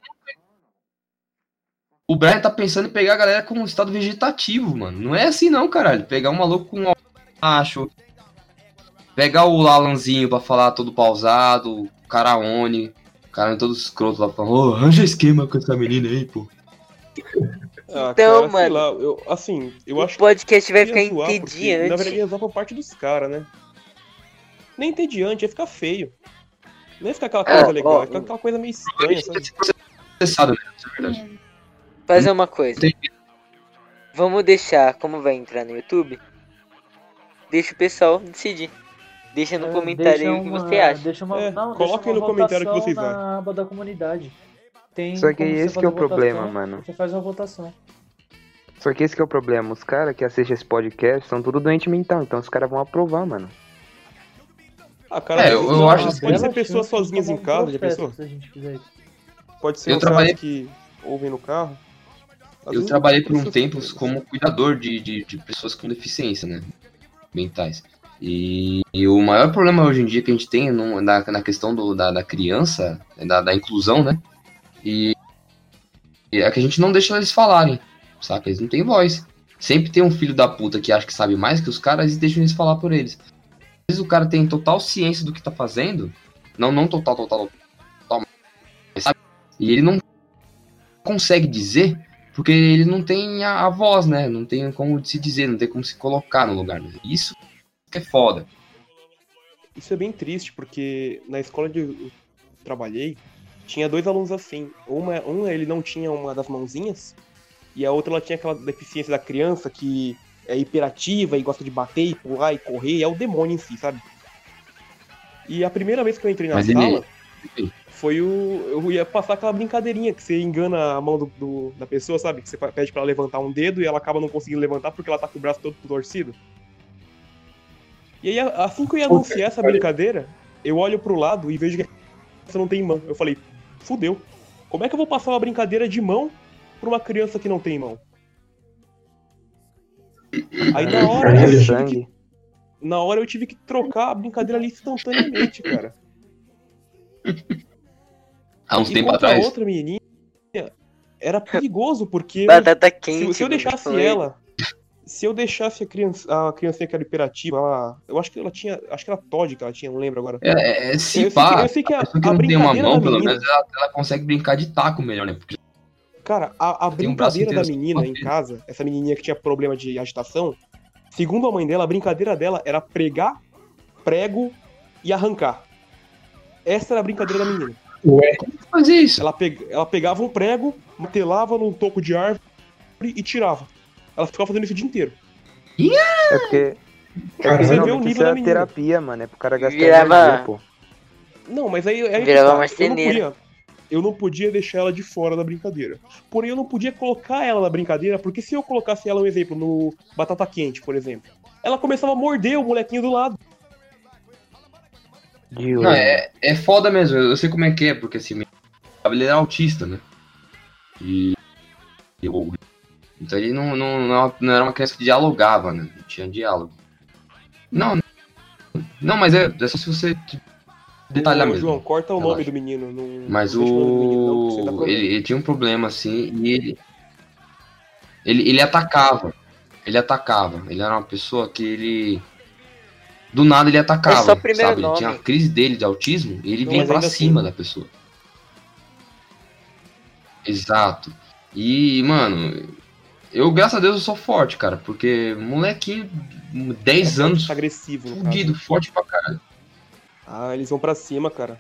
O Brian tá pensando em pegar a galera com um estado vegetativo, mano. Não é assim não, caralho. Pegar um maluco com um macho. Pegar o Alanzinho pra falar todo pausado. O Caraone. O cara todo escroto lá falando, ô, arranja esquema com essa menina aí, pô. Ah, Então, cara, sei mano, lá, eu, assim, eu O acho que podcast vai ia ficar zoar, porque, Na verdade, entediante. ia zoar por parte dos caras, né? Nem entediante, ia ficar feio. Não ia ficar aquela Ah, coisa legal, ó, ia ficar aquela coisa meio estranha, sabe? Ia ser processado, né? Isso é verdade. Fazer uma coisa. Vamos deixar, como vai entrar no YouTube, deixa o pessoal decidir. Deixa no É, comentário deixa aí o que uma- você acha. Deixa uma, É, não, coloca deixa aí uma no comentário o que vocês acham. na aba da comunidade. Tem Só que esse que fazer é o problema, mano. Você faz uma votação. Só que esse que é o problema. Os caras que assistem esse podcast são tudo doente mental. Então os caras vão aprovar, mano. Ah, cara, É, eu- eu acho pode que- ser Bela pessoas chance de sozinhas em casa, já pensou? Se a gente fizer isso. Pode ser Eu trabalhei- que ouvem no carro. Às Eu trabalhei por um pessoas- tempo como cuidador de, de, de pessoas com deficiência, né? Mentais. E, e o maior problema hoje em dia que a gente tem no- na, na questão do, da, da criança, da, da inclusão, né? E, e é que a gente não deixa eles falarem, saca? Eles não têm voz. Sempre tem um filho da puta que acha que sabe mais que os caras e deixam eles falar por eles. Vezes o cara tem total ciência do que tá fazendo, não, não total, total, total, sabe? E ele não consegue dizer porque ele não tem a, a voz, né? Não tem como se dizer, não tem como se colocar no lugar. Né? Isso é foda. Isso é bem triste, porque na escola onde eu trabalhei, tinha dois alunos assim. Uma, um ele não tinha uma das mãozinhas, e a outra ela tinha aquela deficiência da criança que é hiperativa e gosta de bater e pular e correr, é o demônio em si, sabe? E a primeira vez que eu entrei na Mas ele- sala foi o. Eu ia passar aquela brincadeirinha que você engana a mão do, do- da pessoa, sabe? Que você pede pra ela levantar um dedo e ela acaba não conseguindo levantar porque ela tá com o braço todo torcido. E aí, assim que eu ia anunciar essa brincadeira, eu olho pro lado e vejo que a criança não tem mão. Eu falei, fudeu. Como é que eu vou passar uma brincadeira de mão pra uma criança que não tem mão? Aí na hora eu tive que, na hora eu tive que trocar a brincadeira ali instantaneamente, cara. Há uns tempos contra a atrás. outra menininha, era perigoso, porque eu- Batata quente. se, se eu como deixasse ela. Se eu deixasse a criança, a criancinha que era hiperativa, ela, eu acho que ela tinha. Acho que era Todd que ela tinha, não lembro agora. É, é, é, se Eu sei pá, que- eu sei que a- a pessoa que a não tem uma mão, da pelo menina- menos, ela, ela consegue brincar de taco melhor, né? Porque Cara, a, a Tem um brincadeira da menina em casa, essa menininha que tinha problema de agitação, segundo a mãe dela, a brincadeira dela era pregar, prego e arrancar. Essa era a brincadeira da menina. Ué, fazer isso. Ela, pe- ela pegava um prego, martelava num toco de árvore e tirava. Ela ficava fazendo isso o dia inteiro. É porque. É porque você vê o nível isso é da menina. terapia, mano. É pro cara gastar Virava- energia, pô. Não, mas aí, aí que Virava tá. eu não marceneiro. Eu não podia deixar ela de fora da brincadeira. Porém, eu não podia colocar ela na brincadeira, porque se eu colocasse ela, um exemplo, no batata quente, por exemplo, ela começava a morder o molequinho do lado. Não, é, é foda mesmo, eu sei como é que é, porque assim, ele era autista, né? E. então ele não, não, não, não era uma criança que dialogava, né? Não tinha diálogo. Não, não, mas é, é só se você detalhar mesmo. João, corta o nome do menino. Não, Mas não nome do menino, não, o. problema. Ele, ele tinha um problema assim e ele. Ele, ele atacava. Ele atacava. Ele era uma pessoa que ele. Do nada ele atacava. É o sabe? Ele tinha a nome. crise dele de autismo e ele vinha pra cima assim- da pessoa. Exato. E, mano, eu, graças a Deus, eu sou forte, cara, porque molequinho, 10 É anos, agressivo, fudido, forte pra caralho. Ah, eles vão pra cima, cara.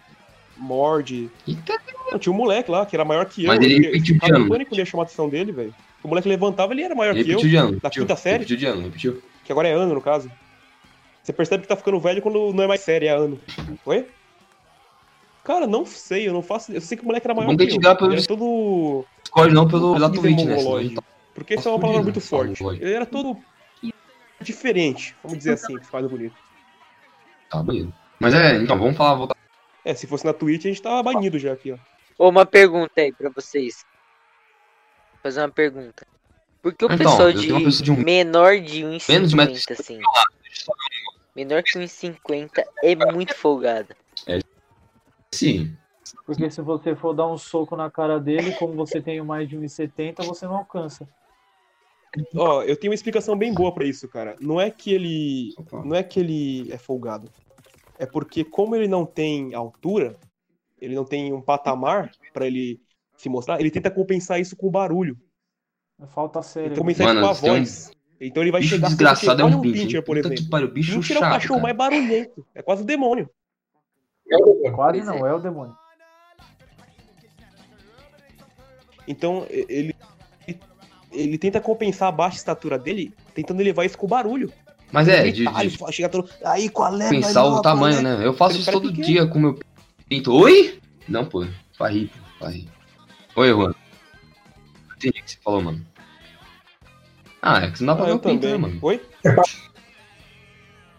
Morde. Eita, Não, tinha um moleque lá que era maior que eu. Mas ele eu repetiu de ano. pânico quando ia chamar a atenção dele, velho. O moleque levantava, ele era maior que eu. repetiu de ano. Da repetiu, quinta série? Repetiu de ano, repetiu. Que agora é ano, no caso. Você percebe que tá ficando velho quando não é mais série, é ano. Oi? Cara, não sei, eu não faço. Eu sei que o moleque era maior Bom que que eu. pelo Ele era todo. Discord não pelo, Twitch, né? tá- Porque isso é uma palavra muito forte. Ele era todo diferente, vamos dizer assim, ficar mais bonito. Tá bonito. Mas é, então, vamos falar, voltar. É, se fosse na Twitch, a gente tava banido já aqui, ó. Ô, uma pergunta aí pra vocês. Vou fazer uma pergunta. Por que o Então, pessoal de, pessoa de um- menor de Menos de um 1,50 metro e assim, menor que 1,50 é muito folgada? Sim. Porque se você for dar um soco na cara dele, como você tem mais de 1,70, você não alcança. Ó, eu tenho uma explicação bem boa pra isso, cara. Não é que ele. Não é que ele é folgado. É porque, como ele não tem altura, ele não tem um patamar pra ele se mostrar, ele tenta compensar isso com o barulho. Falta Ele compensar Mano, isso com a tem um voz. Então ele vai bicho chegar desgraçado é um um bicho. pincher, por Puta exemplo. que pariu, bicho Pincher é o chato, cachorro cara. mais barulhento. É quase o demônio. Quase Pois não, é o demônio. Então, ele, ele tenta compensar a baixa estatura dele, tentando levar isso com barulho. Mas é, de, de chega todo. Aí, qual é? pensar o tamanho, qual é?" né? Eu faço isso todo pequeno. dia com o meu pinto. Oi? Não, pô. Pra rir. Oi, Juan. Entendi o que você falou, mano. Ah, é que você não dá pra Ah, ver eu o pinto, né, também. mano? Oi?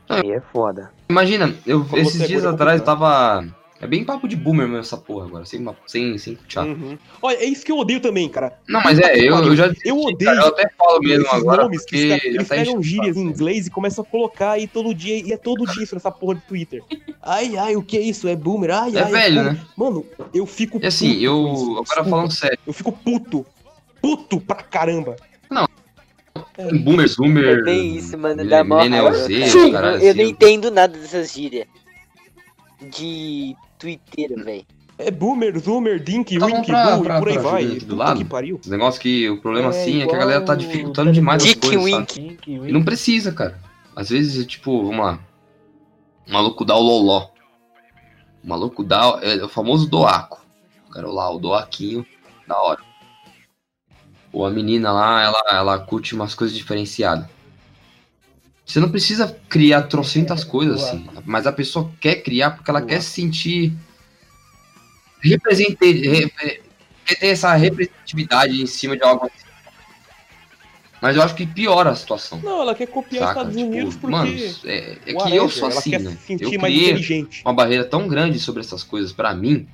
Aí é foda. Imagina, eu, esses é dias é atrás complicado. tava. É bem papo de boomer mesmo essa porra agora, sem, sem, sem chato. Uhum. Olha, é isso que eu odeio também, cara. Não, mas é, eu, eu já. Eu odeio Eu até falo mesmo esses agora, nomes que já eles tá pegam gírias em inglês e começam a colocar e todo dia, e é todo dia isso nessa porra de Twitter. Ai, ai, o que é isso? É boomer? Ai, É ai, velho, boomer. né? Mano, eu fico E assim, puto eu. Agora desculpa. falando sério, Eu fico puto. Puto pra caramba. boomer, zoomer. É bem isso, mano, dá mó Z, cara. os Eu, não entendo nada dessas gírias. De Twitter, velho. É boomer, zoomer, dink, Tá wink, pra- boo, pra- e por aí vai. do lado? que pariu. Esse negócio que o problema É assim é que a galera tá dificultando demais as coisas, sabe? Wink. Wink, E não precisa, cara. Às vezes, tipo, vamos lá. O maluco dá o loló. O maluco dá. É o famoso doaco. O cara lá, o doaquinho, da hora. Ou a menina lá, ela, ela curte umas coisas diferenciadas. Você não precisa criar trocentas coisas assim. Mas a pessoa quer criar porque ela quer se sentir. Represente, re- quer ter essa representatividade em cima de algo assim. Mas eu acho que piora a situação. Não, ela quer copiar Saca? Estados Tipo, Unidos porque. mano, é, é que eu sou assim, né? se Eu mais criei inteligente. uma barreira tão grande sobre essas coisas pra mim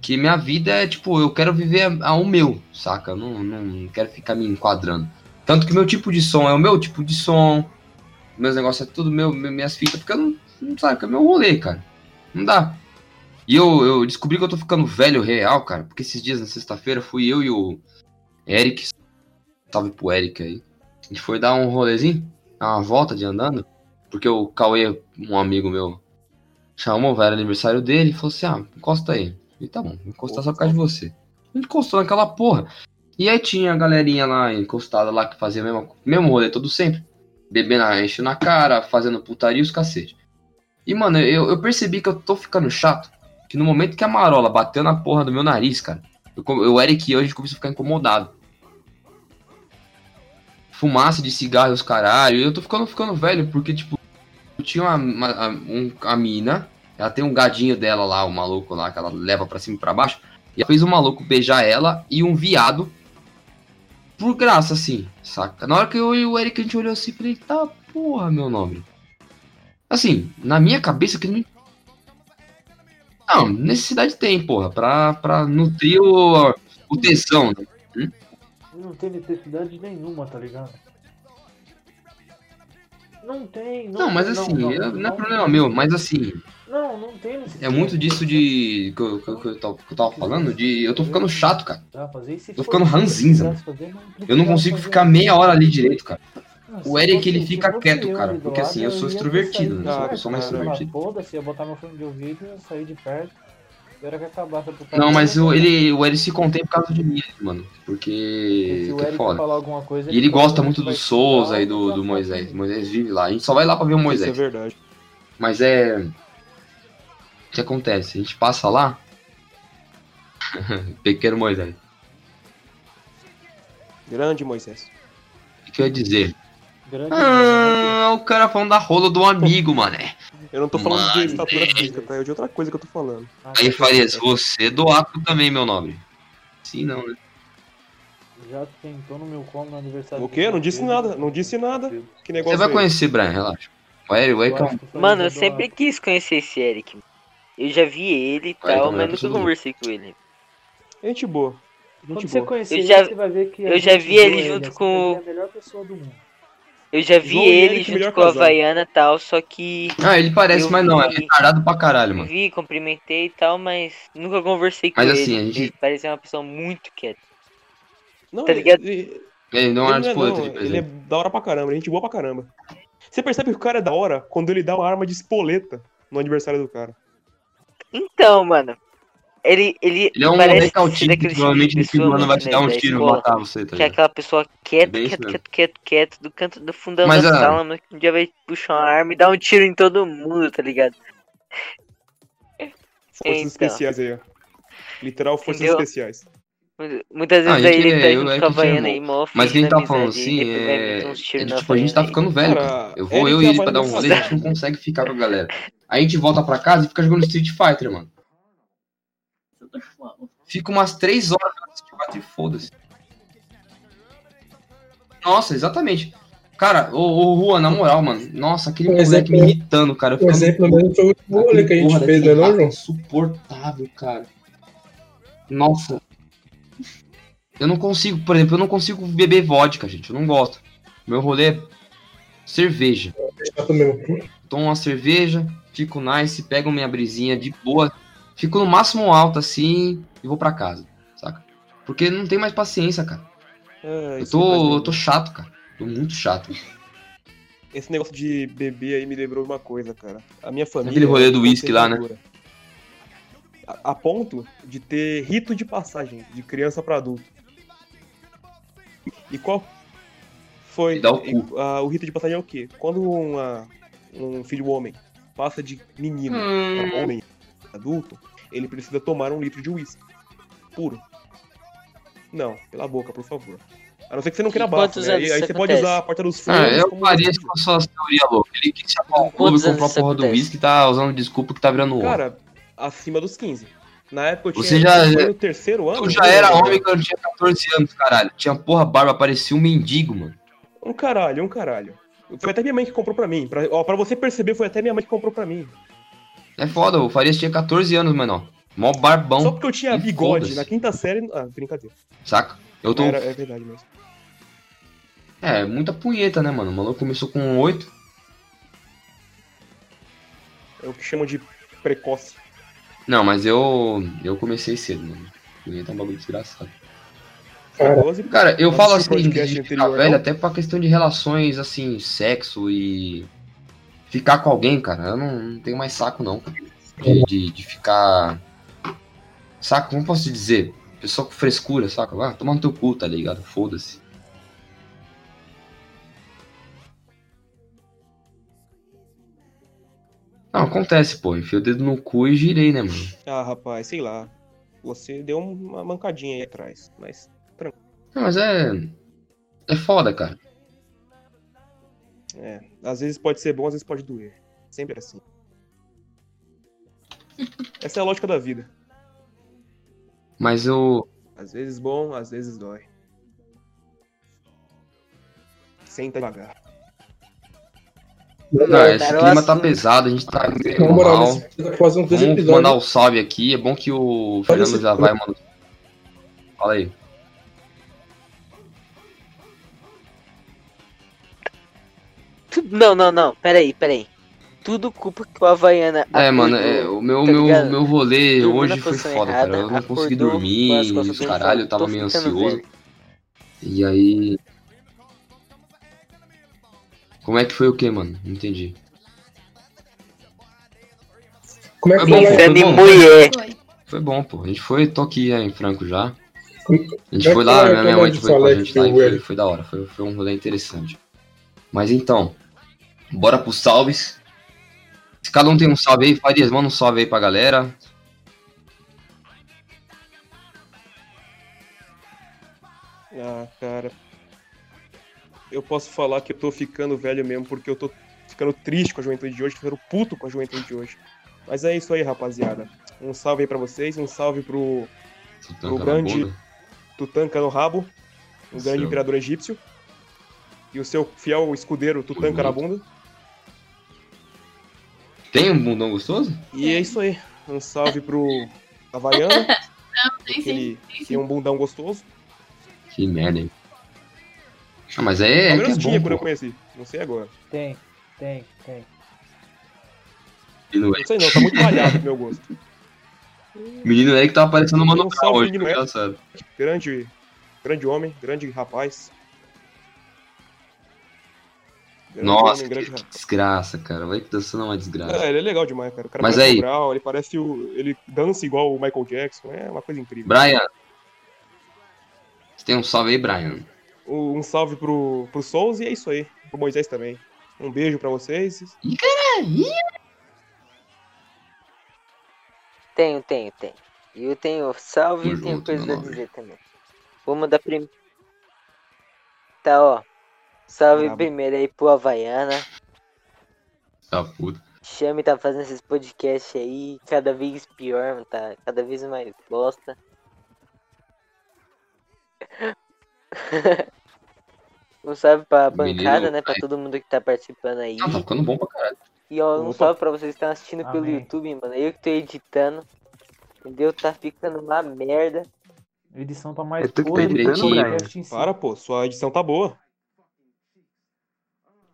que minha vida é tipo, eu quero viver a- o meu, saca? Eu não, não quero ficar me enquadrando. Tanto que meu tipo de som é o meu tipo de som, meus negócios é tudo meu, me- minhas fitas, porque eu não, não sabe, é meu rolê, cara. Não dá. E eu, eu descobri que eu tô ficando velho real, cara, porque esses dias na sexta-feira fui eu e o Eric, salve pro Eric aí. A gente foi dar um rolezinho, dar uma volta de andando, porque o Cauê, um amigo meu, chamou, era aniversário dele, e falou assim: ah, encosta aí. E tá bom, vou encostar só por causa de você. A gente encostou naquela porra. E aí tinha a galerinha lá encostada lá que fazia o mesmo, mesmo rolê todo sempre. Bebendo, enchendo a cara, fazendo putaria e os cacete. E, mano, eu, eu percebi que eu tô ficando chato. Que no momento que a marola bateu na porra do meu nariz, cara, eu, eu, Eric e eu, a gente começou a ficar incomodado. Fumaça de cigarro e os caralho. E eu tô ficando, ficando velho, porque, tipo, eu tinha uma, uma, um, a mina, ela tem um gadinho dela lá, o maluco lá, que ela leva pra cima e pra baixo. E ela fez um maluco beijar ela e um viado. Por graça, assim, saca? Na hora que eu e o Eric a gente olhou assim, falei, tá porra, meu nome. Assim, na minha cabeça que não. Não, necessidade tem, porra, pra, pra nutrir o, o tesão, né? Não tem necessidade nenhuma, tá ligado? Não tem. Não, Não, mas não, assim, não, não é não problema tem. meu, mas assim, Não, não tem é muito disso de. que eu, que eu- que eu tava- que eu tava falando, de. Eu tô ficando chato, cara. Tô ficando isso, ranzinza, não Eu não consigo ficar meia hora ali direito, cara. O Eric, ele fica quieto, eu cara, porque assim, eu sou extrovertido, né? Eu sou mais né? Sei lá, extrovertido. Foda-se, ia botar meu fone de ouvido e sair de perto. Eu. Não, mas eu o, ele, o Eric se contém por causa de mim, mano. Porque Porque. se o Que é foda. falar alguma coisa. E ele gosta provavelmente muito do Souza e do, do Moisés. Moisés vive lá. A gente só vai lá pra ver o Isso é Moisés. verdade. Mas é. Que acontece? A gente passa lá. (laughs) Pequeno Moisés. Grande Moisés. O que eu ia dizer? Grande Ah, o cara falando da rola do amigo, mané. Eu não tô falando Mano, de estatura é. física, tá? É de outra coisa que eu tô falando. Aí. Farias, você é do Aco também, meu nobre. Sim, não, né? Já tentou no meu colo no aniversário. O do quê? Não disse nada, não disse nada. Que Você negócio vai é conhecer, Brian, relaxa. O Eric, o Mano, eu sempre quis conhecer esse Eric. Eu já vi ele e tal, então, mas é nunca possível. conversei com ele. Gente boa. Quando Gente você boa. conhecer Eu ele, já- você vai ver que a eu já vi ele junto assim, com- Ele é a melhor pessoa do mundo. Eu já vi João ele Eric, junto com a. Havaiana e tal, só que Ah, ele parece, mas não, é vi- retardado pra caralho, mano. vi, cumprimentei e tal, mas nunca conversei com Mas ele. assim, a gente- Ele parece uma pessoa muito quieta. Não, Tá ligado? Ele, Ele deu ele uma não é, espoleta não, de ele é presente. da hora pra caramba, gente boa pra caramba. Você percebe que o cara é da hora quando ele dá uma arma de espoleta no aniversário do cara. Então, mano, ele, ele, Ele é um parece ser que daquele tipo de provavelmente no fim pessoa, do ano vai mano, te dar né, uns da tiros e escola, matar você, tá Que é aquela pessoa quieta, Bem isso quieto, quieto, quieto, quieto, do canto do fundão Mas, da ah, sala, mas um dia vai puxar uma arma e dar um tiro em todo mundo, tá ligado? (laughs) Forças Então. especiais aí, ó. Literal forças Entendeu? especiais. Muitas Ah, vezes é aí ele tá é com a Havaiana aí, mó Mas quem tá falando assim é. é tipo, a gente tá ficando velho, Cara. Eu vou, Eric eu e e ele pra dar um Havaiana rolê, a gente não consegue ficar com a galera. Aí a gente volta pra casa e fica jogando Street Fighter, mano. Fica umas três horas jogando Street Fighter e foda-se. Nossa, exatamente. Cara, ô, ô Juan, na moral, mano. Nossa, aquele Um moleque exemplo- me irritando, cara. Eu Um exemplo mesmo foi o último rolê que a gente fez, né, não, rato João? Insuportável, cara. Nossa. Eu não consigo, por exemplo, eu não consigo beber vodka, gente. Eu não gosto. Meu rolê é cerveja. Tomo uma cerveja, fico nice, pego minha brisinha de boa. Fico no máximo alto assim e vou pra casa, saca? Porque não tem mais paciência, cara. É, Eu tô, eu tô chato, cara. Tô muito chato. Esse negócio de beber aí me lembrou uma coisa, cara. A minha família. Aquele rolê do é uísque lá, né? A, a ponto de ter rito de passagem de criança pra adulto. E qual foi. E dá o ah, o rito de passagem é o quê? Quando uma- um filho homem passa de menino Hum. pra homem adulto, ele precisa tomar um litro de uísque. Puro. Não, pela boca, por favor. A não ser que você não queira E bafo, né? E aí isso você pode usar a porta dos fundos. Ah, eu isso com as suas teorias loucas. Ele chamar o clube, Quantos comprou a porra do uísque e tá usando desculpa que tá virando homem. Cara, acima dos 15. Na época eu tinha. Você já- foi no terceiro ano? Tu já era homem quando tinha 14 anos, caralho. Tinha porra barba, parecia um mendigo, mano. Um caralho, um caralho. Foi até minha mãe que comprou pra mim. Pra, ó, pra você perceber, foi até minha mãe que comprou pra mim. É foda, o Farias tinha 14 anos, mano. Mó barbão, Só porque eu tinha bigode na quinta série. Ah, brincadeira. saca? Eu tô. Era, é verdade mesmo. É, muita punheta, né, mano? O maluco começou com 8. É o que chamam de precoce. Não, mas eu. Eu comecei cedo, mano. Punheta é um bagulho desgraçado. Cara, 12, Cara, eu Mas falo assim, de ficar anterior, velho, não? até pra questão de relações, assim, sexo e. Ficar com alguém, cara. Eu não, não tenho mais saco, não. De, de, de ficar. Saco, como posso te dizer? Pessoa com frescura, saca? Ah, toma no teu cu, tá ligado? Foda-se. Não, acontece, pô. Enfiei o dedo no cu e girei, né, mano? Ah, rapaz, sei lá. Você deu uma mancadinha aí atrás. Mas. Não, mas é. É foda, cara. É. Às vezes pode ser bom, às vezes pode doer. Sempre assim. (laughs) Essa é a lógica da vida. Mas eu. Às vezes bom, às vezes dói. Senta devagar. Não, esse clima tá pesado, a gente tá na moral, mal. dois Vamos mandar o salve aqui. É bom que o Fernando já vai, mano. Fala aí. Não, não, não. Peraí, peraí. Tudo culpa que o Havaiana. É, mano, acordou. é, o meu, tá meu, ligado? meu rolê Dormiu hoje foi foda, errada, cara. Eu não consegui dormir, os caralho, eu tava meio ansioso. velho. E aí. Como é que foi o que, mano? Não entendi. Como é que Foi bom, fala foi Pensando em mulher. Foi. Bom, pô. A gente foi, tô aqui é, em Franco já. A gente é foi lá, minha, minha mãe foi com a gente lá e foi, foi da hora. Foi, foi um rolê interessante. Mas então, bora pros salves. Se cada um tem um salve aí, Farias, manda um salve aí pra galera. Ah, cara. Eu posso falar que eu tô ficando velho mesmo, porque eu tô ficando triste com a juventude de hoje, ficando puto com a juventude de hoje. Mas é isso aí, rapaziada. Um salve aí pra vocês, um salve pro na grande-. Tutanka no rabo, um grande Seu. imperador egípcio. E o seu fiel escudeiro Tutanka na bunda. Tem um bundão gostoso? E é isso aí. Um salve pro Havaiana, (laughs) Tem porque sim. tem um bundão gostoso. Que merda, hein? Ah, mas é, é Pelo que é menos tinha bom, quando eu conheci. Não sei agora. Tem, tem, tem. Menino Não sei não, tá muito malhado pro meu (laughs) gosto. Menino Eric tava parecendo uma Um novela hoje, engraçado. Grande, grande homem, grande rapaz. Nossa, que, grande que desgraça, cara. Vai que dançando é uma desgraça. É, ele é legal demais, cara. O cara Mas parece aí- ele parece o. Ele dança igual o Michael Jackson. É uma coisa incrível. Brian. Você tem um salve aí, Brian? Um salve pro, pro Souls e é isso aí. Pro Moisés também. Um beijo pra vocês. Tenho, tenho, tenho. E eu tenho salve e tenho coisa a dizer também. Vou mandar primeiro. Tá, ó. Salve primeiro aí pro Havaiana. Tá puta. Chame tá fazendo esses podcasts aí, cada vez pior, mano, tá cada vez mais bosta. (laughs) Um salve pra Menino, bancada, né? Pra todo mundo que tá participando aí. Tá ficando bom pra caralho. E ó, um salve pra vocês que estão assistindo pelo Amém. YouTube, mano. Eu que tô editando. Entendeu? Tá ficando uma merda. A edição tá mais que tá si. Para, pô, sua edição tá boa.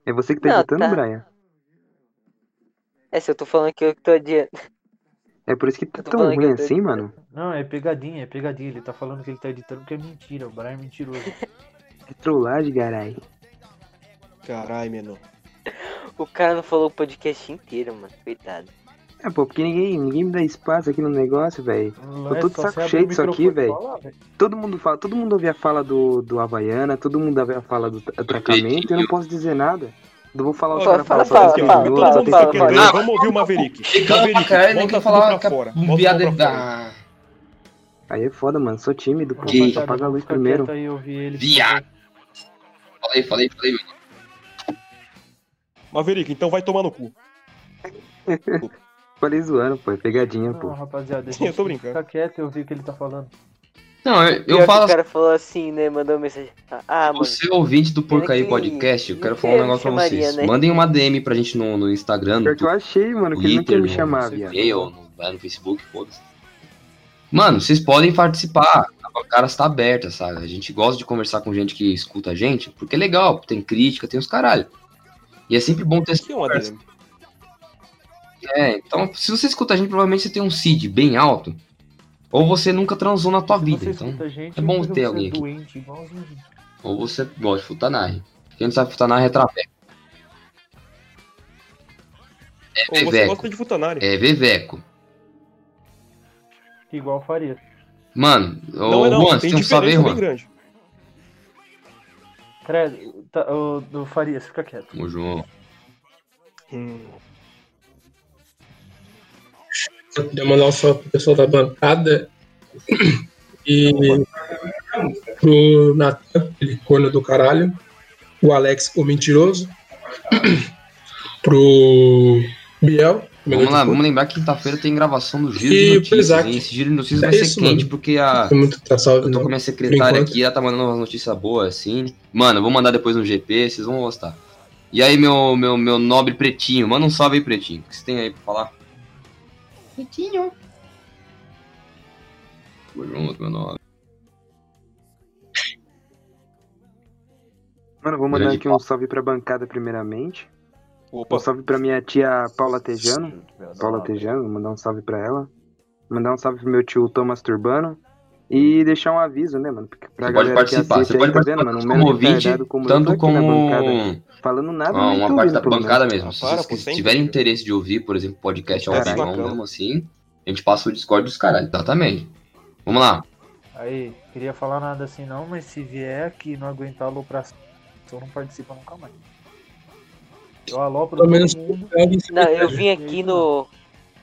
É você que tá Não, editando, tá. Brian? É, se eu tô falando que eu que tô adiando. É por isso que tá tão ruim assim, mano. Não, é pegadinha, é pegadinha. Ele tá falando que ele tá editando porque é mentira. O Brian é mentiroso. (laughs) É trollagem, carai. Caralho, menor. O cara não falou o podcast inteiro, mano. Coitado. É, pô, porque ninguém, ninguém me dá espaço aqui no negócio, velho. Tô de só saco cheio disso aqui, velho. falar. Todo mundo fala, todo mundo ouve a fala do, do Havaiana, todo mundo ouve a fala do atracamento, eu não posso dizer nada. Eu vou falar o cara fala, fala fala, só 15 fala, fala, Todo fala, fala. ver? minutos. Vamos ouvir o Maverick. Maverick, nem bota que falar tudo que pra a fora. Bota tudo pra fora. Aí é foda, mano, sou tímido, pô. Que- Apaga a luz primeiro. Viado. Falei, falei, falei. mano. Maverick, então vai tomar no cu. (laughs) Falei zoando, pô, é pegadinha, Não, pô. rapaziada, a Sim, (laughs) eu tô brincando. fica quieto e ouvir o que ele tá falando. Não, eu, eu falo o cara falou assim, né? Mandou mensagem. Ah, mano. Você ouvinte do que Podcast, eu não quero falar um negócio pra vocês. né? Mandem uma DM pra gente no, no Instagram, no eu achei, mano, que ele não quer Twitter, me no, chamar, no viado. no, lá no Facebook, foda-se. Mano, vocês podem participar. A cara está aberta, sabe? A gente gosta de conversar com gente que escuta a gente, porque é legal, tem crítica, tem os caralho. E é sempre bom ter Que é uma. DM. É, então, se você escuta a gente, provavelmente você tem um CID bem alto, ou você nunca transou na tua Se vida, você então. gente, é bom ter você alguém é aqui. doente. Ou você gosta de futanarre. Quem não sabe futanarre é traveco. É Ou você veveco. gosta de futanari. É veveco. Igual faria. Mano, Não ô é não, Juan, tem você tem um bem Juan? grande. Credo, tá, ô, do Farias, fica quieto. Ô, João. Hum. Eu queria mandar um salve pro pessoal da bancada e pro Natan, aquele corno do caralho, o Alex, o mentiroso, pro Biel, Vamos lá, vamos lembrar que quinta-feira tem gravação do Giro E de Notícias. Isaac. hein? Esse Giro de Notícias É vai ser isso, quente, mano. porque a... Tá salve, eu tô não. com a minha secretária aqui, ela tá mandando umas notícias boas, assim. Mano, eu vou mandar depois no GP, vocês vão gostar. E aí, meu, meu, meu nobre pretinho, manda um salve aí, pretinho. O que você tem aí pra falar? Pretinho. Tamo junto, meu nobre. Mano, vou mandar Grande aqui um salve pra bancada primeiramente. Opa, Um salve pra minha tia Paula Tejano. Paula Tejano, vou mandar um salve pra ela. Mandar um salve pro meu tio Thomas Turbano. E deixar um aviso, né, mano? Pra Você pode galera que participar, você pode aí, tá participar vendo, mano? Um como ouvinte, como tanto como bancada, falando nada Ah, uma parte da bancada mesmo. Ah, Se para, vocês tiverem cara. interesse de ouvir, por exemplo, podcast ao É, vivo, mesmo assim, a gente passa o Discord dos caras. Exatamente. Vamos lá. Aí, queria falar nada assim não, mas se vier aqui e não aguentar a alopração, não participa nunca mais. Eu alopro Pelo menos mundo. Não, eu vim aqui no.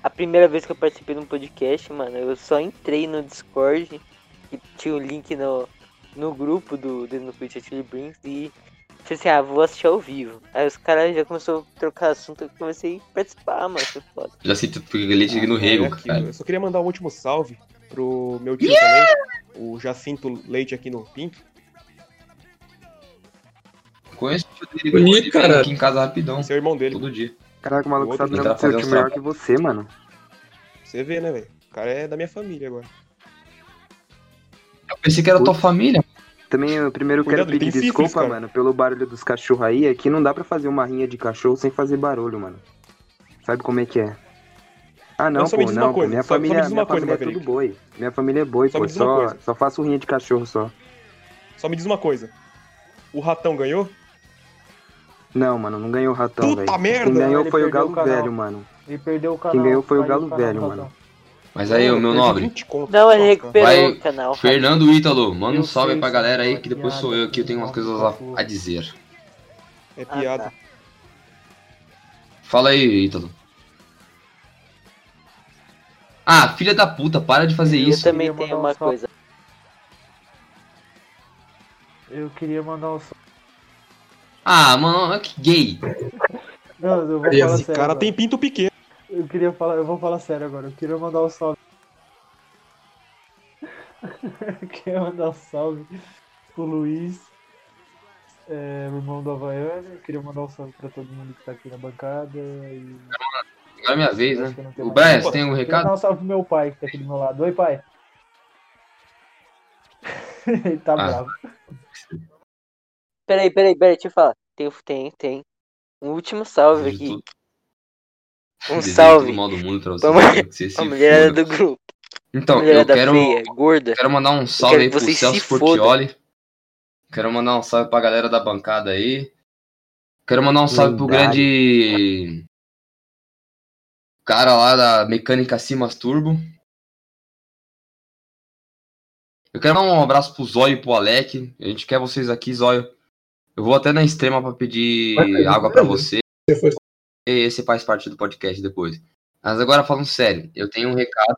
A primeira vez que eu participei de um podcast, mano, eu só entrei no Discord, tinha o link no, no grupo do, do no Twitch Chili Brinks e falei assim, ah, vou assistir ao vivo. Aí os caras já começaram a trocar assunto, eu comecei a participar, mano, foi foda. Já sinto leite no rego, é aqui, cara. Eu só queria mandar um último salve pro meu tio também, o Jacinto Leite aqui no Pink. Conheço o tio dele, Ih, ele vem cara. aqui em casa rapidão, Esse é o irmão dele. todo dia. Caraca, o maluco sabe o nome tá do seu tio melhor que você, mano. Você vê, né, velho? O cara é da minha família agora. Pensei que era tua família. Também, eu primeiro Cuidado, quero pedir desculpa, mano, pelo barulho dos cachorros aí. Aqui não dá pra fazer uma rinha de cachorro sem fazer barulho, mano. Sabe como é que é? Ah, não, só pô, não, pô. coisa, Minha só- só família, uma minha coisa, família é tudo boi. Minha família é boi, Só pô. Só, só faço rinha de cachorro só. Só me diz uma coisa. O ratão ganhou? Não, mano, não ganhou o ratão, Puta velho. merda! Quem ganhou Ele foi o Galo o. Velho, mano. Ele perdeu o canal. Quem ganhou foi o Galo Velho, mano. Mas aí, Mano, o meu nobre. 20 conto. Não, ele recuperou Vai, o canal. Fernando Ítalo, manda um salve pra galera aí, sim, que depois sou eu que eu tenho umas coisas a, a dizer. É Ah, piada. tá. Fala aí, Ítalo. Ah, filha da puta, para de fazer Eu isso. Eu também tenho um uma salve. coisa. Eu queria mandar um salve. Ah, mano, que gay. Não, eu vou Esse falar Esse sério. cara agora. tem pinto pequeno. Eu queria falar, eu vou falar sério agora. Eu queria mandar um salve. (laughs) eu queria mandar um salve pro Luiz, é, o irmão do Havaiano. Eu queria mandar um salve pra todo mundo que tá aqui na bancada. E... Agora é minha vez, né? O Brian, você tem algum Queria mandar recado? um salve pro meu pai que tá aqui do meu lado. Oi, pai. (laughs) Ele tá Ah. bravo. Peraí, peraí, peraí, deixa eu falar. Tem, tem, tem. Um último salve aqui. Um desejo salve todo mal do mundo pra você. pra mulher- que você A foda. do grupo. Então, eu quero, feia, gorda. quero mandar um salve aí pro Celso. Portioli. Quero mandar um salve pra galera da bancada aí. Quero mandar um salve pro grande cara lá da Mecânica Simas Turbo. Eu quero dar um abraço pro Zóio e pro Alec. A gente quer vocês aqui, Zóio. Eu vou até na extrema pra pedir água pra beleza. você. Você foi- E esse faz parte do podcast depois. Mas agora falando sério, eu tenho um recado.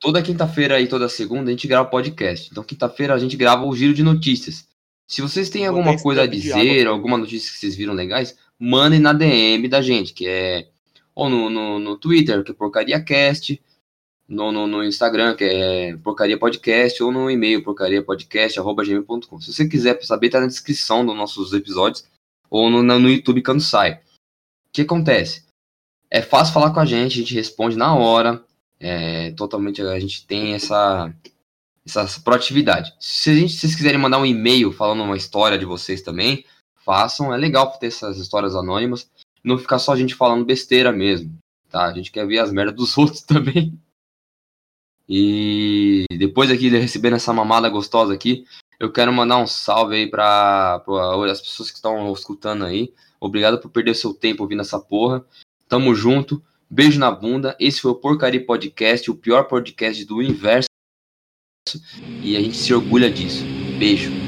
Toda quinta-feira e toda segunda a gente grava podcast. Então quinta-feira a gente grava o giro de notícias. Se vocês têm alguma coisa a dizer, alguma notícia que vocês viram legais, mandem na DM da gente, que é ou no, no, no Twitter, que é porcariacast, no, no, no Instagram, que é porcaria podcast, ou no e-mail porcariapodcast.gmail.com. Se você quiser saber, tá na descrição dos nossos episódios, ou no, no YouTube quando sai. O que acontece? É fácil falar com a gente, a gente responde na hora. É, totalmente a gente tem essa, essa proatividade. Se, a gente, se vocês quiserem mandar um e-mail falando uma história de vocês também, façam. É legal ter essas histórias anônimas. Não ficar só a gente falando besteira mesmo. Tá? A gente quer ver as merdas dos (laughs) outros também. E depois aqui de recebendo essa mamada gostosa aqui, eu quero mandar um salve aí para as pessoas que estão escutando aí. Obrigado por perder seu tempo ouvindo essa porra. Tamo junto. Beijo na bunda. Esse foi o Porcaria Podcast, o pior podcast do universo. E a gente se orgulha disso. Beijo.